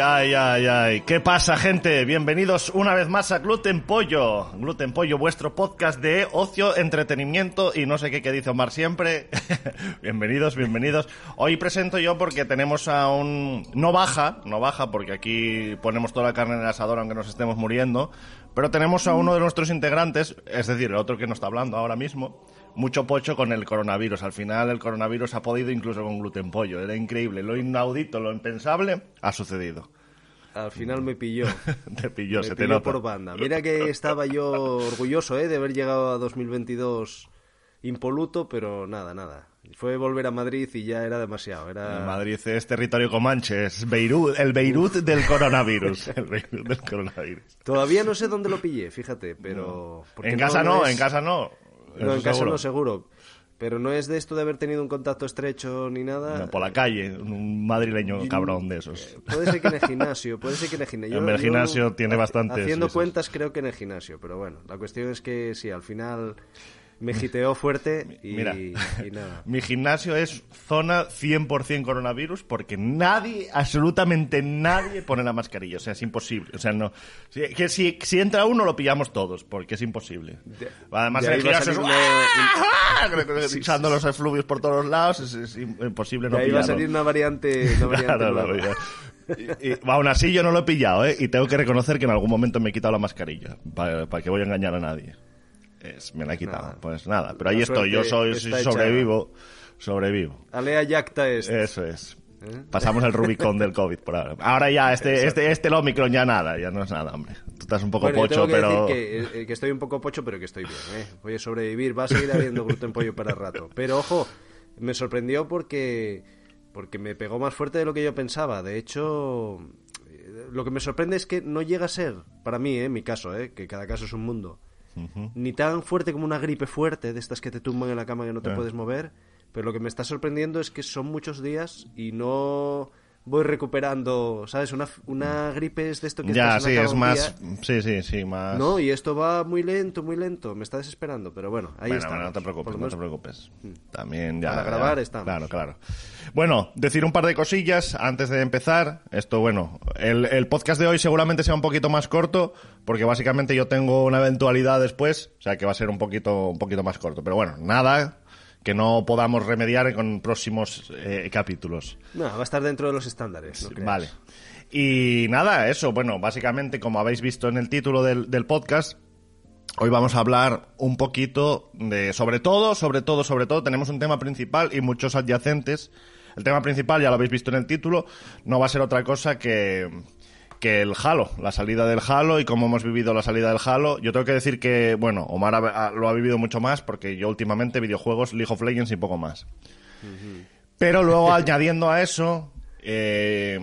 Ay, ay, ay, ay. ¿Qué pasa, gente? Bienvenidos una vez más a Gluten Pollo. Gluten Pollo, vuestro podcast de ocio, entretenimiento y no sé qué que dice Omar siempre. bienvenidos, bienvenidos. Hoy presento yo porque tenemos a un... No baja, no baja porque aquí ponemos toda la carne en el asador aunque nos estemos muriendo. Pero tenemos a uno de nuestros integrantes, es decir, el otro que nos está hablando ahora mismo mucho pocho con el coronavirus. Al final el coronavirus ha podido incluso con gluten pollo. Era increíble. Lo inaudito, lo impensable ha sucedido. Al final me pilló. te pilló, me se pilló te nota. por banda. Mira que estaba yo orgulloso ¿eh? de haber llegado a 2022 impoluto, pero nada, nada. Fue volver a Madrid y ya era demasiado. Era... Madrid es territorio comanche, es Beirut, el Beirut del coronavirus. El Beirut del coronavirus. Todavía no sé dónde lo pillé, fíjate, pero... En casa no, es- en casa no. No, en casa seguro. no seguro. Pero no es de esto de haber tenido un contacto estrecho ni nada. No, por la calle, un madrileño cabrón de esos. Puede ser que en el gimnasio, puede ser que en el gimnasio. En el gimnasio tiene bastantes, Haciendo cuentas creo que en el gimnasio, pero bueno, la cuestión es que sí, al final me giteó fuerte y, Mira. y nada. Mi gimnasio es zona 100% coronavirus porque nadie, absolutamente nadie pone la mascarilla. O sea, es imposible. O sea, no. Si, que si, si entra uno lo pillamos todos porque es imposible. Además, el gimnasio es- una- ¡Ah! echando los efluvios por todos los lados. Es, es imposible no ahí va a salir una variante, una variante Claro, nueva. Y, y, aún así yo no lo he pillado, ¿eh? Y tengo que reconocer que en algún momento me he quitado la mascarilla. Para que voy a engañar a nadie. Es- me la he quitado. Nada. Pues nada, pero ahí La estoy. Yo soy, hecha. sobrevivo. Sobrevivo. Alea Yacta es. Eso es. ¿Eh? Pasamos el Rubicón del COVID por ahora. Ahora ya, este, este, este el Omicron ya nada, ya no es nada, hombre. Tú estás un poco Bueno, yo pocho, tengo que pero... decir que, eh, que estoy un poco pocho, pero que estoy bien. ¿eh? Voy a sobrevivir. Va a seguir habiendo gluten pollo para rato. Pero ojo, me sorprendió porque, porque me pegó más fuerte de lo que yo pensaba. De hecho, eh, lo que me sorprende es que no llega a ser, para mí, ¿eh? en mi caso, ¿eh? que cada caso es un mundo, ni tan fuerte como una gripe fuerte, de estas que te tumban en la cama que no te Eh. puedes mover, Pero lo que me está sorprendiendo es que son muchos días y no voy recuperando, ¿sabes? Una, una gripe es de esto que Ya, sí, es más. día, Sí, sí, sí, más. No, y esto va muy lento, muy lento. Me está desesperando, pero bueno, ahí bueno, está. bueno, no te preocupes, no te preocupes. También ya. Para ya. grabar estamos. Claro, claro. Bueno, decir un par de cosillas antes de empezar. Esto, bueno, el, el podcast de hoy seguramente sea un poquito más corto, porque básicamente yo tengo una eventualidad después, o sea que va a ser un poquito, un poquito más corto. Pero bueno, nada que no podamos remediar con próximos eh, capítulos. No, va a estar dentro de los estándares. no. Vale. Y nada, eso, bueno, básicamente, como habéis visto en el título del, del podcast, hoy vamos a hablar un poquito de, sobre todo, sobre todo, sobre todo, tenemos un tema principal y muchos adyacentes. El tema principal, ya lo habéis visto en el título, no va a ser otra cosa que, que el Halo, la salida del Halo y cómo hemos vivido la salida del Halo. Yo tengo que decir que, bueno, Omar lo ha vivido mucho más porque yo últimamente videojuegos, League of Legends y poco más. Pero luego añadiendo a eso, eh,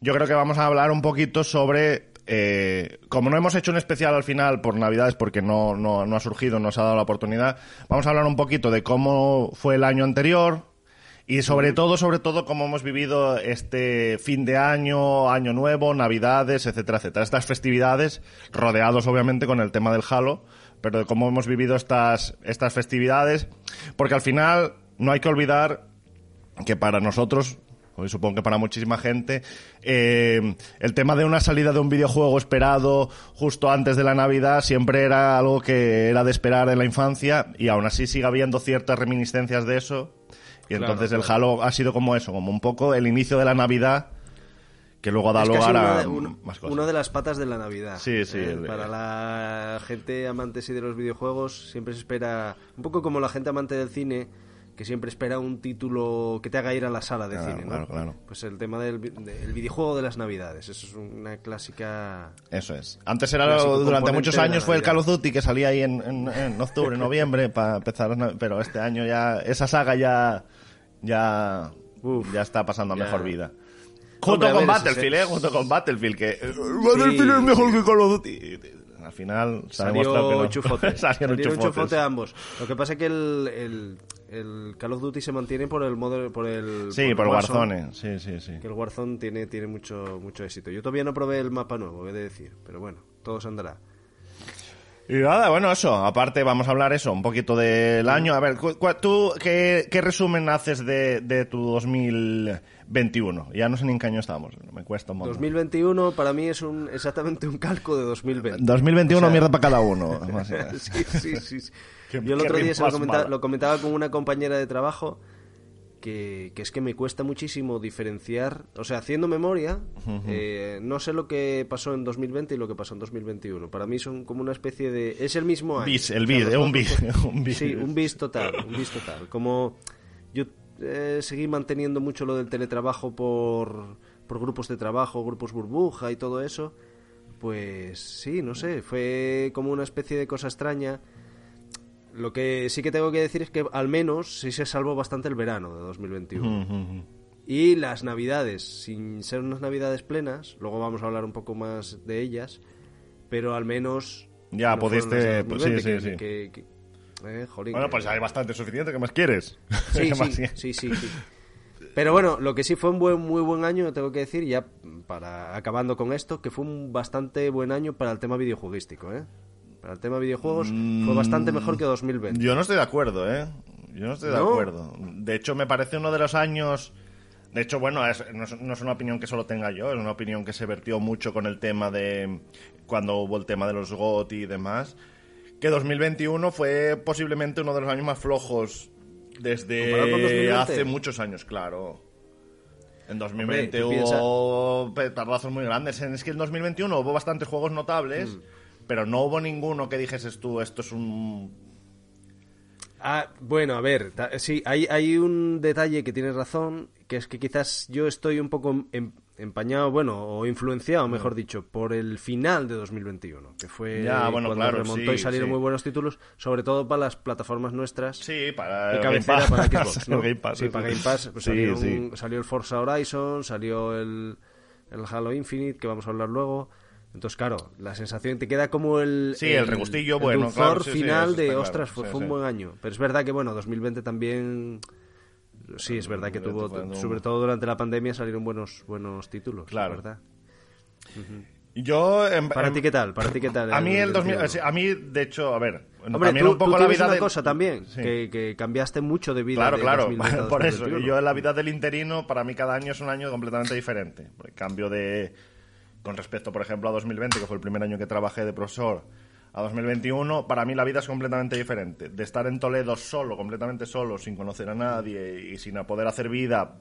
yo creo que vamos a hablar un poquito sobre, eh, como no hemos hecho un especial al final por Navidades porque no, no, no ha surgido, no se ha dado la oportunidad, vamos a hablar un poquito de cómo fue el año anterior y sobre todo, sobre todo, cómo hemos vivido este fin de año, año nuevo, Navidades, etcétera, etcétera. Estas festividades, rodeados obviamente con el tema del Halo, pero de cómo hemos vivido estas, estas festividades, porque al final no hay que olvidar que para nosotros, y supongo que para muchísima gente, eh, el tema de una salida de un videojuego esperado justo antes de la Navidad siempre era algo que era de esperar en la infancia y aún así sigue habiendo ciertas reminiscencias de eso. Y Claro, entonces el. Halo ha sido como eso, como un poco el inicio de la Navidad que luego da Es lugar una a de, un- más cosas. una de las patas de la Navidad. Sí, sí, ¿eh? el- Para la gente amante sí de los videojuegos, siempre se espera, un poco como la gente amante del cine, que siempre espera un título que te haga ir a la sala de Claro, cine, ¿no? claro, claro. Pues el tema del vi- del videojuego de las Navidades, eso es una clásica... Eso es. Antes era durante muchos años fue el. Call of Duty que salía ahí en, en- en octubre, noviembre para empezar, pero este año ya esa saga ya ya Uf, ya está pasando a mejor vida. Junto Hombre, con ver, Battlefield, ¿eh? Junto con Battlefield, que eh, Battlefield es mejor que Call of Duty. Al final se ha demostrado que Salió no. chufote. Salieron Salieron chufotes. chufote ambos. Lo que pasa es que el, el, el Call of Duty se mantiene por el modo, por el Sí, por Warzone. Sí, sí, sí. Que el Warzone tiene, tiene mucho, mucho éxito. Yo todavía no probé el mapa nuevo, he de decir. Pero bueno, todo se andará. Y nada, bueno, eso. Aparte, vamos a hablar eso, un poquito del año. A ver, ¿tú qué, qué resumen haces de, de tu 2021? Ya no sé ni en qué año estamos. Me cuesta un montón. 2021 para mí es un, exactamente un calco de 2020. 2021 O sea, mierda para cada uno. sí, sí, sí. sí. Yo el otro día se lo comentaba, lo comentaba con una compañera de trabajo que, que es que me cuesta muchísimo diferenciar, o sea, haciendo memoria, eh, no sé lo que pasó en 2020 y lo que pasó en 2021. Para mí son como una especie de... Es el mismo año. Bis, el O sea, bis, dos un bis, un bis. Sí, un bis total, un bis total. Como yo eh, seguí manteniendo mucho lo del teletrabajo por, por grupos de trabajo, grupos burbuja y todo eso, pues sí, no sé, fue como una especie de cosa extraña. Lo que sí que tengo que decir es que al menos sí se salvó bastante el verano de 2021. Y las navidades, sin ser unas navidades plenas, luego vamos a hablar un poco más de ellas, pero al menos... Ya, no pudiste- pues 2020, sí, sí, que- sí. que- que- eh, jolín, Bueno, pues hay bastante suficiente. ¿Qué más quieres? Sí, ¿Qué más sí, sí. Pero bueno, lo que sí fue un buen, muy buen año, tengo que decir, ya para acabando con esto, que fue un bastante buen año para el tema videojueguístico, ¿eh? Para el tema videojuegos fue bastante mejor que 2020. Mm, Yo no estoy de acuerdo, ¿eh? Yo no estoy de ¿No? acuerdo. De hecho, me parece uno de los años... De hecho, bueno, es- no, es, no es una opinión que solo tenga yo, es una opinión que se vertió mucho con el tema de... Cuando hubo el tema de los GOTY y demás. Que 2021 fue posiblemente uno de los años más flojos desde ¿Comparado con 2020? hace muchos años, claro. En 2020 Hombre, tú hubo petardazos muy grandes. Es que en 2021 hubo bastantes juegos notables, Mm. Pero no hubo ninguno que dijeses tú, esto es un Ah, bueno, a ver, sí, hay, hay un detalle que tienes razón, que es que quizás yo estoy un poco em- empañado, bueno, o influenciado, mejor dicho, por el final de 2021, que fue Ya, bueno, cuando claro, remontó y salieron sí. muy buenos títulos, sobre todo para las plataformas nuestras. Sí, para de cabecera para Game Pass, sí, para Game Pass pues salieron- sí. salió el Forza Horizon, salió el, el Halo Infinite, que vamos a hablar luego. Entonces, claro, la sensación te queda como el. Sí, el regustillo, bueno, dulzor claro, sí, final de ostras, fue, sí, fue un buen año. Pero es verdad que, bueno, 2020 también Sí, es verdad que tuvo, sobre todo durante la pandemia salieron buenos buenos títulos, Claro. verdad. Yo, en- Para en- ti qué tal? Para ti qué tal? A mí el 2000, 21? sí, a mí de hecho, a ver, Hombre, también tú, un poco tú la vida una del- cosa también, Sí. que, que cambiaste mucho de vida Claro, de claro, 2020 a por eso. 2021. Yo en la vida del interino, para mí cada año es un año completamente diferente. El cambio de, con respecto, por ejemplo, a 2020, que fue el primer año que trabajé de profesor, a 2021, para mí la vida es completamente diferente. De estar en Toledo solo, completamente solo, sin conocer a nadie y sin poder hacer vida.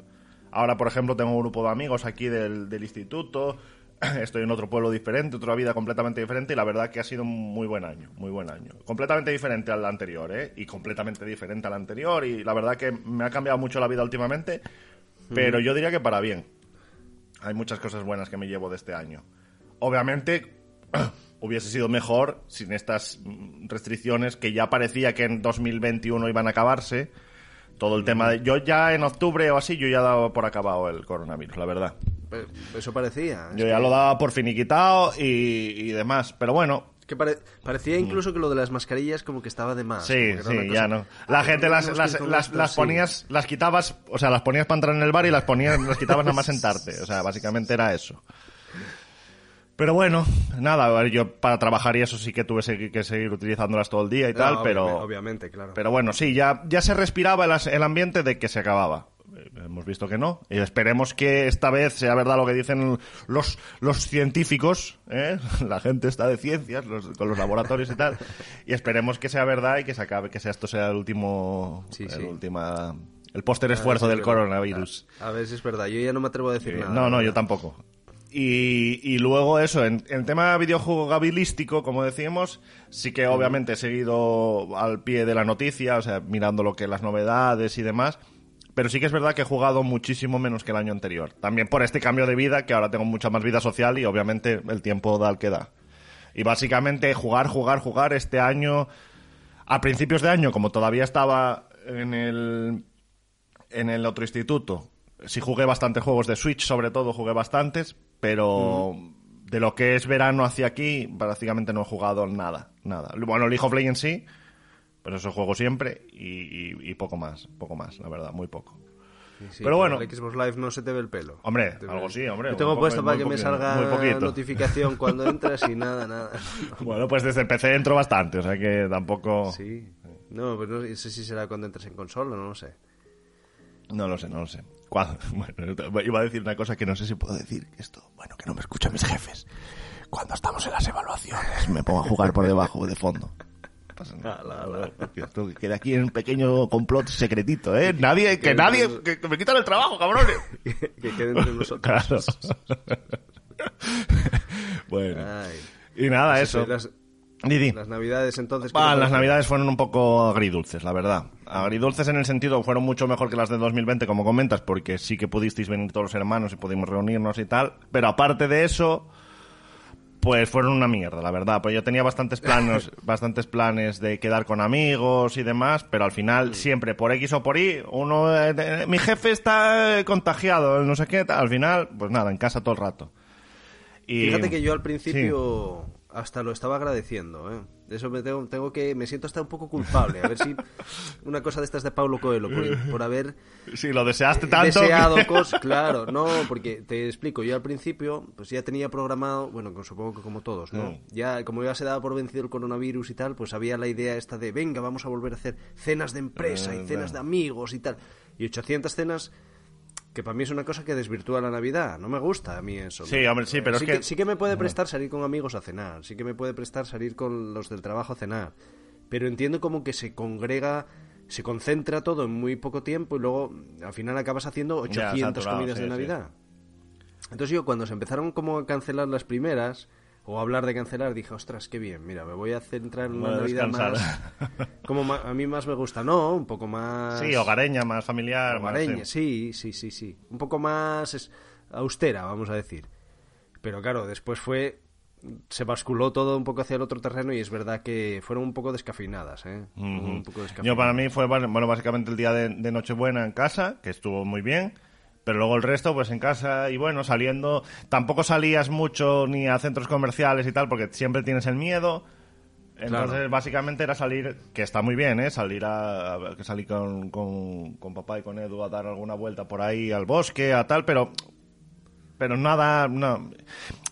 Ahora, por ejemplo, tengo un grupo de amigos aquí del, del instituto. Estoy en otro pueblo diferente, otra vida completamente diferente y la verdad que ha sido un muy buen año, muy buen año. Completamente diferente al anterior, ¿eh? Y completamente diferente al anterior y la verdad que me ha cambiado mucho la vida últimamente, pero yo diría que para bien. Hay muchas cosas buenas que me llevo de este año. Obviamente hubiese sido mejor sin estas mm, restricciones que ya parecía que en 2021 iban a acabarse. Todo el tema de... Yo ya en octubre o así, yo ya daba por acabado el coronavirus, la verdad. Eso parecía. Yo ya que- lo daba por finiquitado y, y demás. Pero bueno, que pare- parecía incluso que lo de las mascarillas como que estaba de más. sí, sí, ya no. Ah, La gente las, las, las, ponías, las quitabas, o sea, las ponías para entrar en el bar y las ponías, las quitabas nada más sentarte. O sea, básicamente era eso. Pero bueno, nada, yo para trabajar y eso sí que tuve que seguir utilizándolas todo el día y No, tal, obviamente- pero... Obviamente, claro. Pero bueno, sí, ya, ya se respiraba el ambiente de que se acababa. Eh, Hemos visto que no. Y esperemos que esta vez sea verdad lo que dicen los, los científicos, ¿eh? la gente está de ciencias, los- con los laboratorios y tal. Y esperemos que sea verdad y que se acabe, que sea esto sea el último, Sí, el sí. última, el póster esfuerzo del verdad. coronavirus. A ver si es verdad. Yo ya no me atrevo a decir Eh, nada. no, no, yo tampoco. Y, y luego eso, en, en tema videojugabilístico, como decíamos, sí que obviamente he seguido al pie de la noticia, o sea, mirando lo que las novedades y demás, pero sí que es verdad que he jugado muchísimo menos que el año anterior. También por este cambio de vida, que ahora tengo mucha más vida social y obviamente el tiempo da al que da. Y básicamente jugar, jugar, jugar este año, a principios de año, como todavía estaba en el en el otro instituto. Sí jugué bastantes juegos de Switch, sobre todo jugué bastantes, pero de lo que es verano hacia aquí, prácticamente no he jugado nada, nada. Bueno, League of Legends sí, pero eso juego siempre y, y- y poco más, poco más, la verdad, muy poco. Sí, sí, Pero bueno. El Xbox Live no se te ve el pelo. Hombre, Te algo sí, hombre, Yo tengo poco- puesto para que me poquito, salga muy poquito. notificación cuando entras y nada, nada. Bueno, pues desde el PC entro bastante, o sea que tampoco... Sí. No, pues no sé si será cuando entres en consola, no lo sé. No lo sé, no lo sé. Cuando- Bueno, iba a decir una cosa que no sé si puedo decir. Esto, bueno, que no me escuchan mis jefes. Cuando estamos en las evaluaciones me pongo a jugar por debajo, de fondo. Pasa nada. Que Esto queda aquí en un pequeño complot secretito, ¿eh? Nadie, que Que nadie, que, que me quitan el trabajo, cabrones. que quede entre nosotros. Claro. bueno. Ay. Y nada, Pues eso. Las, Didi. las navidades entonces... ¿qué Ah, las navidades fueron un poco agridulces, la verdad. Agridulces en el sentido, fueron mucho mejor que las de 2020, como comentas, porque sí que pudisteis venir todos los hermanos y pudimos reunirnos y tal. Pero aparte de eso, pues fueron una mierda, la verdad. Pues yo tenía bastantes planes, bastantes planes de quedar con amigos y demás, pero al final siempre por X o por Y, uno, eh, eh, mi jefe está eh, contagiado, no sé qué, al final, pues nada, en casa todo el rato. Y, Fíjate que yo al principio hasta lo estaba agradeciendo, ¿eh? De eso me tengo, tengo que... Me siento hasta un poco culpable. A ver si una cosa de estas de Paulo Coelho, por, por haber Sí, lo deseaste tanto. deseado que- cosas, claro, no, porque te explico, yo al principio pues ya tenía programado, bueno, supongo que como todos, ¿no? Mm. Ya como ya se daba por vencido el coronavirus y tal, pues había la idea esta de, venga, vamos a volver a hacer cenas de empresa y Eh, cenas de amigos y tal. Y 800 cenas que para mí es una cosa que desvirtúa la Navidad, no me gusta a mí eso. Sí, hombre, sí, pero es sí que- sí que me puede prestar salir con amigos a cenar, sí que me puede prestar salir con los del trabajo a cenar, pero entiendo como que se congrega, se concentra todo en muy poco tiempo y luego al final acabas haciendo Ya, 800 saturado, comidas sí, de sí. Navidad. Entonces yo cuando se empezaron como a cancelar las primeras o hablar de cancelar dije, ostras, qué bien, mira, me voy a centrar en una a Navidad descansar. más como a mí más me gusta, no, un poco más Sí, hogareña, más familiar. más, hogareña, sí. sí, sí, sí, sí. Un poco más es- austera, vamos a decir. Pero claro, después fue. Se basculó todo un poco hacia el otro terreno y es verdad que fueron un poco descafeinadas, ¿eh? Un poco Yo descafeinadas. para mí fue, bueno, bueno, básicamente el día de, de Nochebuena en casa, que estuvo muy bien, pero luego el resto pues en casa y bueno, saliendo, tampoco salías mucho ni a centros comerciales y tal, porque siempre tienes el miedo. Entonces, Claro. básicamente era salir, que está muy bien, ¿eh? Salir a, a- que salir con, con, con papá y con Edu a dar alguna vuelta por ahí al bosque, a tal, pero pero nada, no.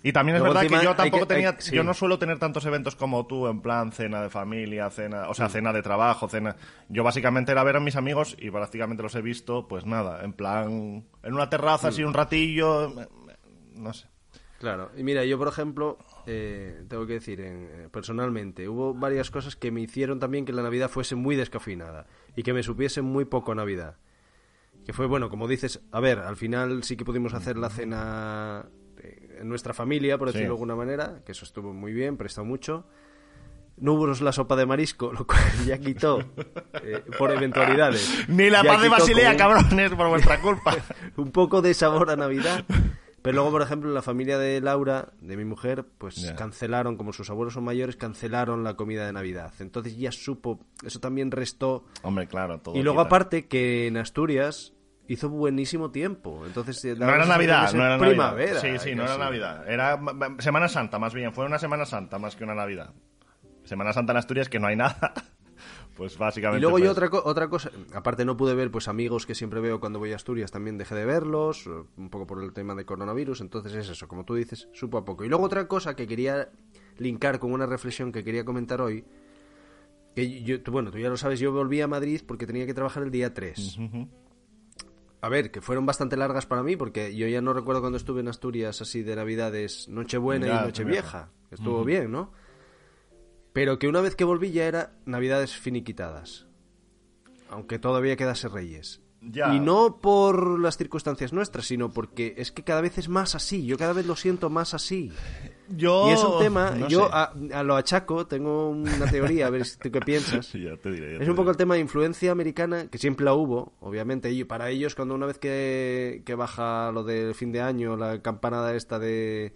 Y también es Luego verdad que yo tampoco que- hay- tenía, sí. yo no suelo tener tantos eventos como tú, en plan cena de familia, cena, o sea, Mm. cena de trabajo, cena. Yo básicamente era ver a mis amigos y prácticamente los he visto, pues nada, en plan, en una terraza Mm. así un ratillo, no sé. Claro, y mira, yo por ejemplo, eh, tengo que decir, en- eh, personalmente, hubo varias cosas que me hicieron también que la Navidad fuese muy descafeinada y que me supiese muy poco Navidad. Que fue, bueno, como dices, a ver, al final sí que pudimos hacer la cena en nuestra familia, por Sí. decirlo de alguna manera, que eso estuvo muy bien, prestó mucho. No hubo la sopa de marisco, lo cual ya quitó eh, por eventualidades. Ni la paz de Basilea, como cabrones, por vuestra culpa. un poco de sabor a Navidad. Pero luego, por ejemplo, la familia de Laura, de mi mujer, pues cancelaron, como sus abuelos son mayores, cancelaron la comida de Navidad. Entonces ya supo, eso también restó. Hombre, claro, todo. y luego quita. aparte que en Asturias hizo buenísimo tiempo. Entonces eh, No era Navidad, no era primavera. Navidad. Sí, sí, no era. Navidad. Era ma- ma- Semana Santa, más bien. Fue una Semana Santa más que una Navidad. Semana Santa en Asturias que no hay nada. Pues básicamente. Y luego pues, yo otra, co- otra cosa, aparte no pude ver pues amigos que siempre veo cuando voy a Asturias, también dejé de verlos, eh, un poco por el tema de coronavirus, entonces es eso, como tú dices, supo a poco. Y luego otra cosa que quería linkar con una reflexión que quería comentar hoy, que yo, tú- bueno, tú ya lo sabes, yo volví a Madrid porque tenía que trabajar el día 3. Ujú. A ver, que fueron bastante largas para mí porque yo ya no recuerdo cuando estuve en Asturias así de Navidades, Nochebuena Ya, y Nochevieja. Estuvo bien, ¿no? Pero que una vez que volví ya era Navidades finiquitadas. Aunque todavía quedase Reyes. Ya. Y no por las circunstancias nuestras, sino porque es que cada vez es más así. Yo cada vez lo siento más así. Yo. Y es un tema, no yo a, a lo achaco, tengo una teoría, a ver si tú qué piensas. Ya te diré. ya Es te un poco el tema de influencia americana, que siempre la hubo, obviamente, y para ellos cuando una vez que, que baja lo del fin de año, la campanada esta de,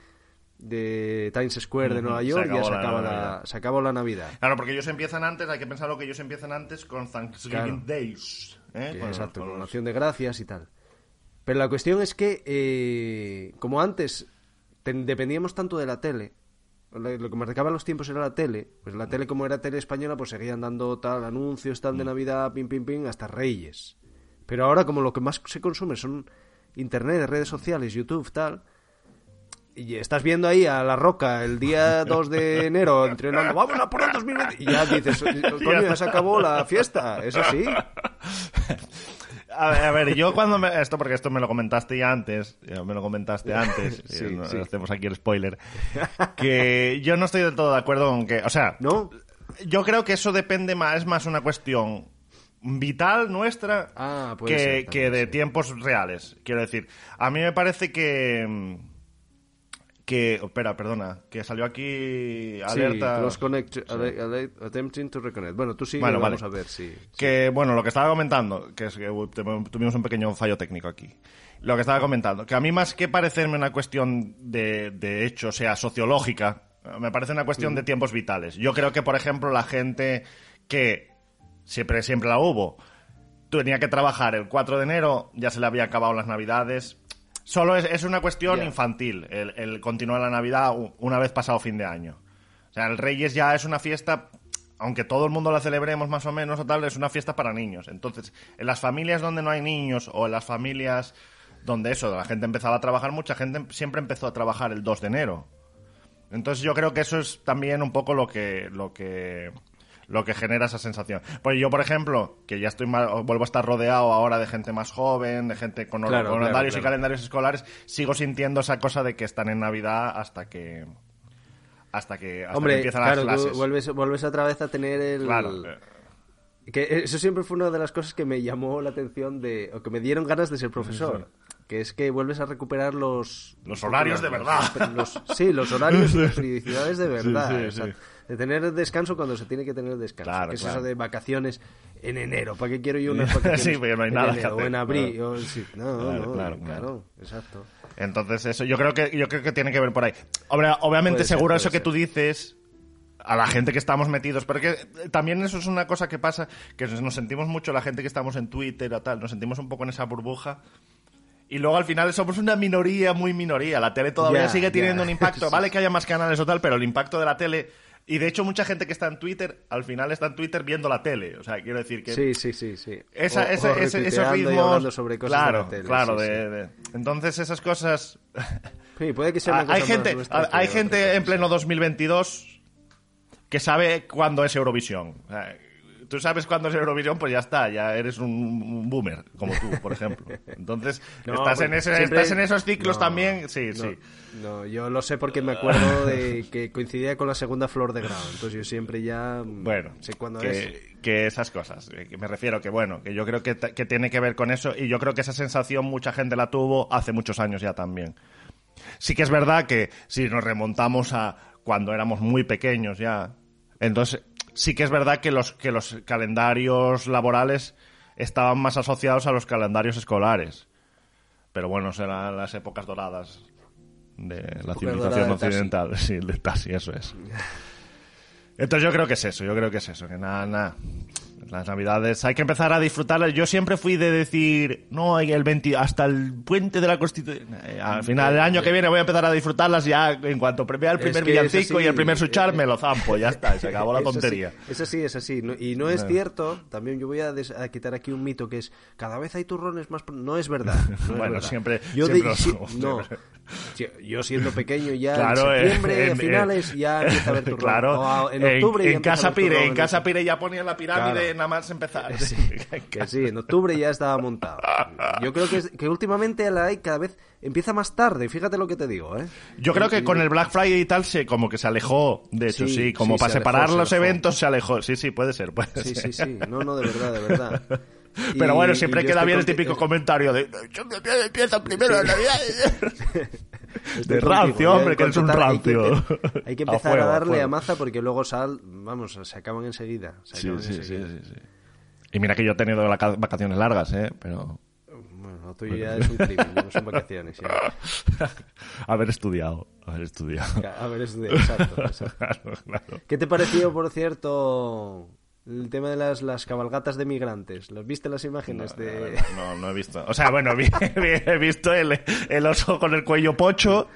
de Times Square de Nueva se York, ya acabó se acaba la, se acabó la Navidad. Claro, porque ellos empiezan antes, hay que pensarlo que ellos empiezan antes con Thanksgiving Claro. Days. ¿eh? Que, Con- exacto, con con los- acción de gracias y tal. Pero la cuestión es que, eh, como antes ten- dependíamos tanto de la tele, lo lo que marcaba los tiempos era la tele, pues la tele como era tele española, pues seguían dando tal anuncios, tal de Mm. Navidad, pim, pim, pim, hasta Reyes. Pero ahora como lo que más se consume son Internet, redes sociales, YouTube, tal... Y estás viendo ahí a La Roca el día 2 de enero entrenando, vamos a por el 2020. Y ya dices, coño, ya se acabó la fiesta, eso sí. A ver, a ver, yo cuando me... Esto porque esto me lo comentaste ya antes, ya me lo comentaste antes, Sí, y no sí. hacemos aquí el spoiler, que yo no estoy del todo de acuerdo con que... O sea, ¿No? yo creo que eso depende más, es más una cuestión vital nuestra Ah, que, ser también, que de sí. tiempos reales. Quiero decir, a mí me parece que... que espera, perdona, que salió aquí alerta... Sí, los connect, attempting to reconnect. Bueno, tú sí, Bueno, vamos vale. a ver si... Que, bueno, lo que estaba comentando, que es que tuvimos un pequeño fallo técnico aquí. Lo que estaba comentando, que a mí más que parecerme una cuestión de, de hecho, o sea, sociológica, me parece una cuestión de tiempos vitales. Yo creo que, por ejemplo, la gente que siempre, siempre la hubo, tenía que trabajar el 4 de enero, ya se le había acabado las navidades. Solo es, es una cuestión infantil, el, el continuar la Navidad una vez pasado fin de año. O sea, el Reyes ya es una fiesta, aunque todo el mundo la celebremos más o menos o tal, es una fiesta para niños. Entonces, en las familias donde no hay niños o en las familias donde eso, la gente empezaba a trabajar, mucha gente siempre empezó a trabajar el 2 de enero. Entonces yo creo que eso es también un poco lo que lo que lo que genera esa sensación. Pues yo, por ejemplo, que ya estoy mal- vuelvo a estar rodeado ahora de gente más joven, de gente con, Claro, con claro, horarios y calendarios escolares, sigo sintiendo esa cosa de que están en Navidad hasta que hasta que, hasta que Hombre, empiezan claro, las tú clases. vuelves, vuelves otra vez a tener el... Eh, Que eso siempre fue una de las cosas que me llamó la atención de... o que me dieron ganas de ser profesor. Que es que vuelves a recuperar los... Los horarios de verdad. los- sí, los horarios y las periodicidades de verdad. sí, o sea, sí. De tener descanso cuando se tiene que tener descanso. Claro, que es claro. eso de vacaciones en enero. ¿Para qué quiero yo unas vacaciones Sí, porque no hay en nada que enero o en abril? claro. o- sí, no, Claro, no, claro, claro, exacto. Entonces eso yo creo que yo creo que tiene que ver por ahí. Obvia- obviamente Puede seguro eso que tú dices a la gente que estamos metidos, pero que eh, también eso es una cosa que pasa que nos sentimos mucho la gente que estamos en Twitter o tal, nos sentimos un poco en esa burbuja. Y luego al final somos una minoría, muy minoría. La tele todavía sigue teniendo un impacto. Vale que haya más canales o tal, pero el impacto de la tele Y de hecho, mucha gente que está en Twitter, al final está en Twitter viendo la tele. O sea, quiero decir que. Sí, sí, sí. sí. Esa, O- ese- o ese- esos ritmos. sobre cosas claro, de la tele, claro. sí, de- sí. de- Entonces, esas cosas. Sí, puede que sea una hay gente, hay gente en pleno 2022 que sabe cuándo es Eurovisión. O sea, tú sabes cuándo es Eurovisión, pues ya está, ya eres un, un boomer, como tú, por ejemplo. Entonces, No, estás, en porque ese- siempre- estás en esos ciclos No, también, sí, no, sí. No, yo lo sé porque me acuerdo de que coincidía con la segunda flor de grado. Entonces yo siempre ya mm, Bueno, sé cuándo que, es. que esas cosas, eh, que me refiero que bueno, que yo creo que tiene que ver con eso y yo creo que esa sensación mucha gente la tuvo hace muchos años ya también. Sí que es verdad que si nos remontamos a cuando éramos muy pequeños ya, entonces sí que es verdad que los, que los calendarios laborales estaban más asociados a los calendarios escolares. Pero bueno, serán las épocas doradas de la Época civilización dorada de Tassi. occidental. Sí, el de Tassi, eso es. Entonces yo creo que es eso, yo creo que es eso, que nada, nada. Las navidades hay que empezar a disfrutarlas. Yo siempre fui de decir, no, el 20, hasta el puente de la Constitución. Eh, Al final, el año que viene voy a empezar a disfrutarlas ya en cuanto vea el Es primer que villancico y el primer eh, suchar, eh, me lo zampo, ya está, se acabó la tontería. Es así, es así. No- y no es cierto, también yo voy a, des- a quitar aquí un mito que es cada vez hay turrones más... No es verdad. no es Bueno, verdad. siempre- Yo, siempre de- si- no, yo siendo pequeño ya Claro, en eh, septiembre, en- a finales, ya empieza a haber turrón. Claro, O a- en octubre en Casa Pire, en Casa. Pire ya ponían la pirámide. Nada más empezar. Sí, que sí, en octubre ya estaba montado. Yo creo que, es- que últimamente la hay cada vez empieza más tarde, fíjate lo que te digo, ¿eh? Yo creo que con el Black Friday y tal se como que se alejó, de hecho, sí, Sí, como sí, para se separar se los eventos se alejó. Sí, sí, puede ser, puede Sí, ser. sí, sí. No, no, de verdad, de verdad. Pero Y- bueno, siempre queda bien el típico eh, comentario de "Yo me empieza primero la Navidad. de rancio, hombre, que eres un hay que rancio. Hay que A empezar fuego, a darle a, fuego. maza porque luego sal, vamos, se acaban enseguida. Se Sí, acaban sí, sí, enseguida. sí, sí. Y mira que yo he tenido vacaciones largas, ¿eh? Pero Bueno, lo tuyo ya es un crimen, no son vacaciones. ya. haber estudiado, haber estudiado. A ver, es de... Exacto, exacto. Claro, claro. ¿Qué te pareció, por cierto, el tema de las, las cabalgatas de migrantes? ¿Las viste las imágenes de...? No, no he visto. O sea, bueno, vi- vi- he visto el, el oso con el cuello pocho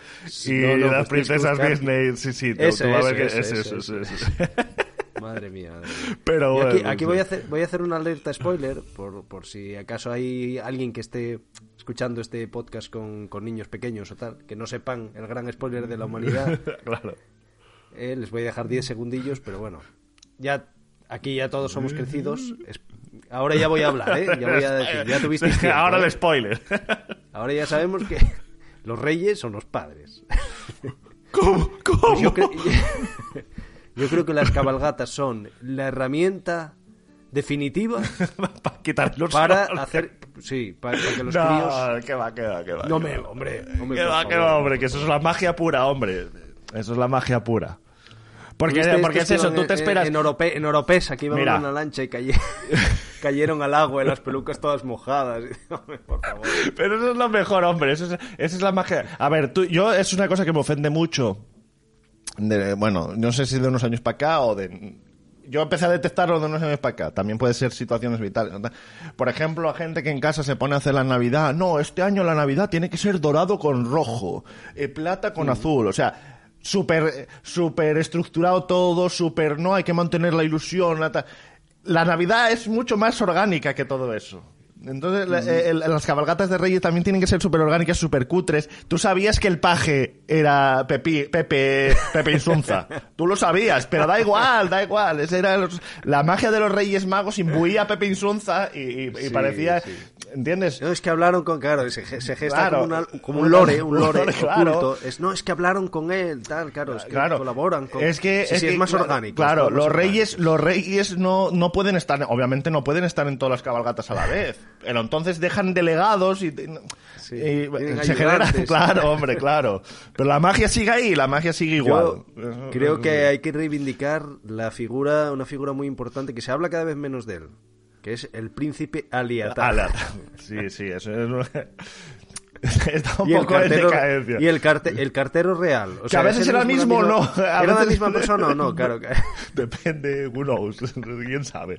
y No, no, las pues princesas Disney. Sí, sí, tú- Ese, tú vas a ver que-. Madre mía, madre mía. Pero aquí, bueno, aquí voy, a hacer, voy a hacer una alerta spoiler por, por si acaso hay alguien que esté escuchando este podcast con, con niños pequeños o tal, que no sepan el gran spoiler de la humanidad. claro. Eh, les voy a dejar 10 segundillos, pero bueno, ya aquí ya todos somos crecidos. Es- Ahora ya voy a hablar, ¿eh? Ya voy a decir, ya tuviste Ahora el spoiler. Ahora ya sabemos que los reyes son los padres. ¿Cómo? ¿Cómo? Pues yo, cre- yo creo que las cabalgatas son la herramienta definitiva para quitar los para hacer sí para, para que los no, críos que va, que va, que va. no me hombre, hombre Que va, que va, hombre, que eso es la magia pura, hombre. Eso es la magia pura. Porque, ¿Viste porque es eso, tú te en- esperas... en, Orope, en Oropesa que iban en una lancha y caye- cayeron al agua y las pelucas todas mojadas por favor Pero eso es lo mejor, hombre. Eso es, esa es la magia. A ver, tú, yo es una cosa que me ofende mucho. De- bueno, no sé si de unos años para acá o de. Yo empecé a detectarlo de unos años para acá. También puede ser situaciones vitales. Por ejemplo, a gente que en casa se pone a hacer la Navidad. No, este año la Navidad tiene que ser dorado con rojo, eh, plata con azul. O sea, súper súper estructurado todo, súper. No, hay que mantener la ilusión. La, Navidad es mucho más orgánica que todo eso. Entonces, la- eh, el- las cabalgatas de Reyes también tienen que ser súper orgánicas, súper cutres. ¿Tú sabías que el paje era Pepi, Pepe, Pepe Insunza? Tú lo sabías, pero da igual, da igual. Esa era los- la magia de los Reyes Magos imbuía a Pepe Insunza y, y- y Sí, parecía... sí. ¿Entiendes? no es que hablaron con claro se, se gesta Claro. como, una- como un lore un Un lore, claro. oculto es no es que hablaron con él tal claro es que claro. colaboran con es que sí, es, sí, que, es más orgánico claro más los reyes los reyes no no pueden estar obviamente no pueden estar en todas las cabalgatas a la vez pero entonces dejan delegados y, Sí, y tienen se genera claro hombre claro pero la magia sigue ahí la magia sigue igual Yo creo que hay que reivindicar la figura, una figura muy importante que se habla cada vez menos de él, que es el príncipe Aliatar. Sí sí eso es está un y el poco en cartero, decadencia y el, carte- el cartero real. O Que sea, a veces ¿es el era el mismo o no. ¿Era la misma persona o no? Claro. que- Depende, who knows, quién sabe.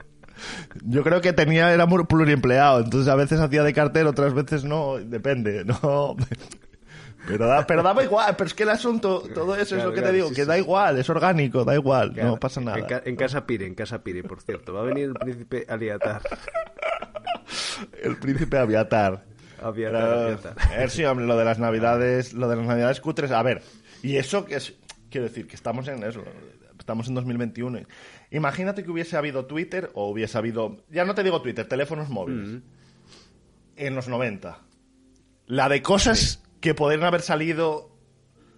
Yo creo que tenía, era muy pluriempleado, entonces a veces hacía de cartero, otras veces no, depende, no. Pero, da, pero daba igual, pero es que el asunto, todo eso es lo que claro, te digo, sí, que sí, da igual, es orgánico, da igual, Claro, no pasa nada. En, ca- en casa Pire, en casa Pire, por cierto. Va a venir el príncipe Aliatar. El príncipe Aviatar. Aviatar, Pero, Aviatar. sí, hombre, lo de las navidades, lo de las navidades cutres, a ver, y eso que es, quiero decir, que estamos en eso, estamos en 2021. Imagínate que hubiese habido Twitter o hubiese habido, ya no te digo Twitter, teléfonos móviles, en los 90. La de cosas que podrían haber salido,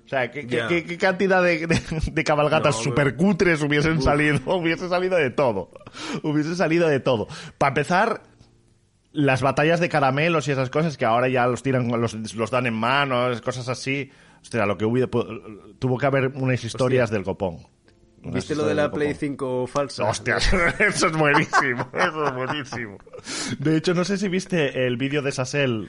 o sea, ¿qué, qué cantidad de, de- de cabalgatas No, super cutres hubiesen salido? Hubiese salido de todo. Hubiese salido de todo. Para empezar, las batallas de caramelos y esas cosas que ahora ya los tiran, los, los dan en manos, cosas así. Hostia, lo que hubiera, pu- tuvo que haber unas historias del copón. ¿Viste lo de la Play copón. 5 falsa? Hostia, eso es buenísimo, eso es buenísimo. De hecho, no sé si viste el vídeo de Sassel.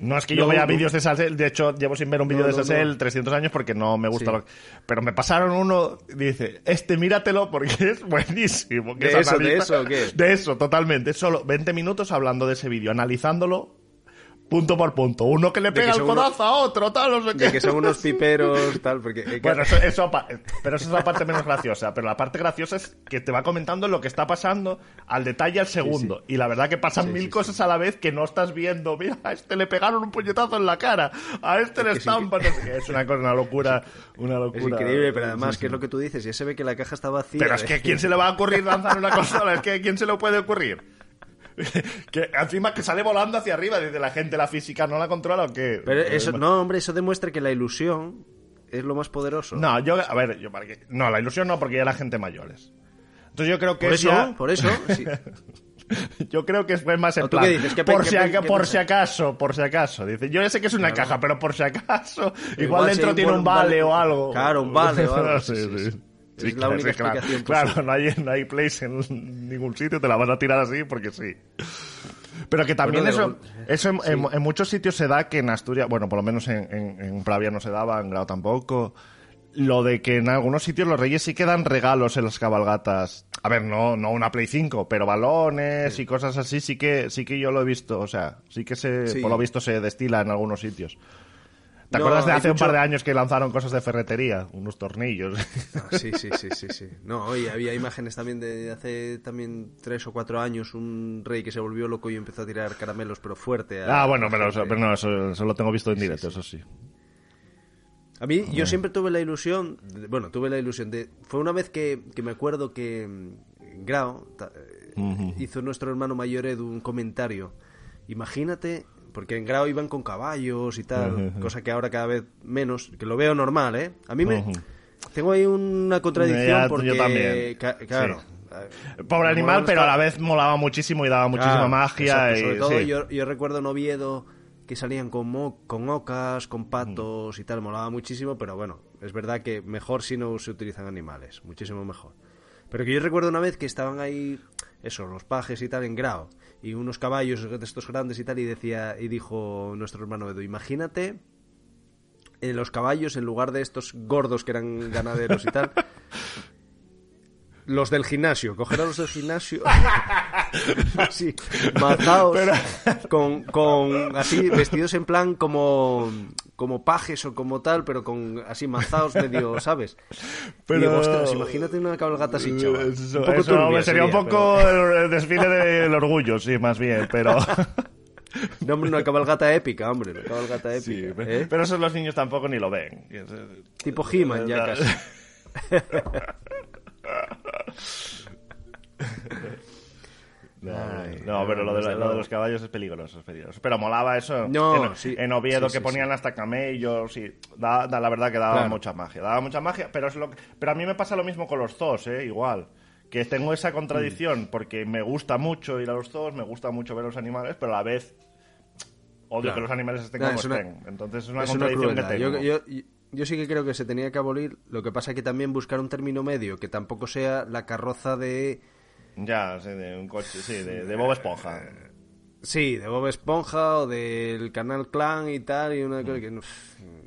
No es que yo vea vídeos de Sassel, de hecho llevo sin ver un vídeo No, de Sassel no. 300 años porque no me gusta Sí. lo Pero me pasaron uno, dice, este míratelo porque es buenísimo. que ¿De es eso, de eso o qué? De eso, totalmente. Solo 20 minutos hablando de ese vídeo, analizándolo punto por punto. Uno que le que pega el codazo a otro, tal, no sé qué. De que son unos piperos, tal, porque... eh, Bueno, eso, pero eso es la parte menos graciosa. Pero la parte graciosa es que te va comentando lo que está pasando al detalle al segundo. Y la verdad que pasan Sí, mil cosas a la vez que no estás viendo. Mira, a este le pegaron un puñetazo en la cara. A este le estampan. qué. Es una cosa, una locura. Una Es locura. increíble, pero además, que es lo que tú dices, ya se ve que la caja está vacía. Pero es que ¿a quién se le va a ocurrir lanzar una consola? Es que ¿a quién se le puede ocurrir? que encima que sale volando hacia arriba, dice la gente, la física no la controla o qué. Pero eso, no, hombre, eso demuestra que la ilusión es lo más poderoso. No, yo, a ver, yo para qué- No, la ilusión no, porque ya la gente mayores. Entonces yo creo que por es eso, ya- por eso. sí. Yo creo que fue más en ¿O tú plan, qué dices? ¿Qué por, si, por si acaso, por si acaso. Dice, yo ya sé que es una Claro. caja, pero por si acaso, igual, Igual dentro si tiene un vale, vale- o algo. Claro, un vale o algo, Sí, sí, sí, sí. Es la claro, única claro. no hay, no hay place en ningún sitio, te la vas a tirar así porque sí. Pero que también Bueno, eso, eso en, en- en muchos sitios se da que en Asturias, bueno, por lo menos en, en, en Pravia no se daba, en Grau tampoco. Lo de que en algunos sitios los reyes sí que dan regalos en las cabalgatas. A ver, no, no una Play 5, pero balones y cosas así sí que, sí que yo lo he visto. O sea, sí que se, Sí. por lo visto se destila en algunos sitios. ¿Te No, acuerdas de hace un par de años que lanzaron cosas de ferretería? Unos tornillos. Ah, Sí, sí, sí, sí, sí. No, y había imágenes también de hace también tres o cuatro años, un rey que se volvió loco y empezó a tirar caramelos, pero fuerte. a- ah, bueno, pero, gente. eso- pero no, eso, eso lo tengo visto en directo, eso sí. A mí, yo siempre tuve la ilusión, bueno, tuve la ilusión de... Fue una vez que, que me acuerdo que mm, Grau ta- eh, hizo nuestro hermano mayor Edu un comentario. Imagínate, porque en Grau iban con caballos y tal, cosa que ahora cada vez menos, que lo veo normal, ¿eh? A mí me... Tengo ahí una contradicción Ya, yo porque... también. ca- claro. Sí. Pobre animal, pero a la vez molaba muchísimo y daba muchísima Claro, magia. y, sobre todo sí. yo, yo recuerdo en Oviedo que salían con, mo- con ocas, con patos y tal, molaba muchísimo, pero bueno, es verdad que mejor si no se utilizan animales, muchísimo mejor. Pero que yo recuerdo una vez que estaban ahí, eso, los pajes y tal en Grau, y unos caballos de estos grandes y tal, y decía, y dijo nuestro hermano Edu, imagínate en los caballos, en lugar de estos gordos que eran ganaderos y tal, los del gimnasio, coger a los del gimnasio así, mazaos, con, con así, vestidos en plan como como pajes o como tal, pero con así mazaos medio, ¿sabes? Pero- Y digo, ostras, imagínate una cabalgata así, chaval. Eso, un poco eso, turbia sería un poco el, el desfile del orgullo, sí, más bien, pero... pero- No, hombre, una cabalgata épica, hombre, una cabalgata sí, épica. pero, ¿eh? pero esos los niños tampoco ni lo ven. Es- Tipo He-Man ya casi. No, Ay, no, pero lo de, lo de los caballos es peligroso, es peligroso. Pero molaba eso No, en, sí. en Oviedo Sí, que ponían hasta camellos y da, da- la verdad que daba Claro. mucha magia, daba mucha magia, pero es lo que- pero a mí me pasa lo mismo con los zoos, eh, igual. Que tengo esa contradicción porque me gusta mucho ir a los zoos, me gusta mucho ver los animales, pero a la vez odio Claro. que los animales estén Claro, como es una- estén. Entonces es una Es una contradicción que crueldad. tengo. Yo, yo- yo sí que creo que se tenía que abolir. Lo que pasa que también buscar un término medio que tampoco sea la carroza de. Ya, sí, de un coche, sí, de, de Bob Esponja. Sí, de Bob Esponja o del canal Clan y tal, y una cosa que no,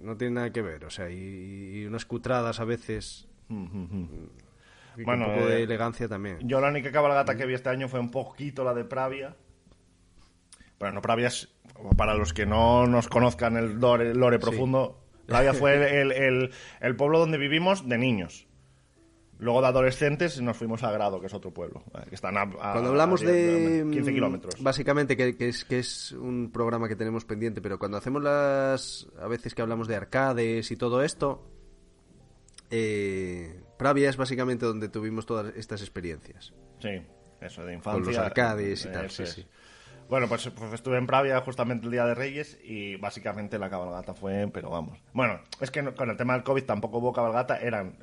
no tiene nada que ver. O sea, y, y unas cutradas a veces. y Bueno, un poco de eh, elegancia también. Yo la única cabalgata que vi este año fue un poquito la de Pravia. Bueno, no Pravia es, para los que no nos conozcan el lore, lore profundo, Pravia fue el, el- el pueblo donde vivimos de niños. Luego de adolescentes nos fuimos a Grado, que es otro pueblo, eh, que están a, a- Cuando hablamos a de 15 mm, kilómetros. Básicamente, que, que es, que es un programa que tenemos pendiente, pero cuando hacemos las. A veces que hablamos de arcades y todo esto. Eh, Pravia es básicamente donde tuvimos todas estas experiencias. Sí, eso, de infancia. Con los arcades y tal, Eso sí, sí. Bueno, pues, pues estuve en Pravia justamente el Día de Reyes y básicamente la cabalgata fue, pero vamos. Bueno, es que no- con el tema del COVID tampoco hubo cabalgata, eran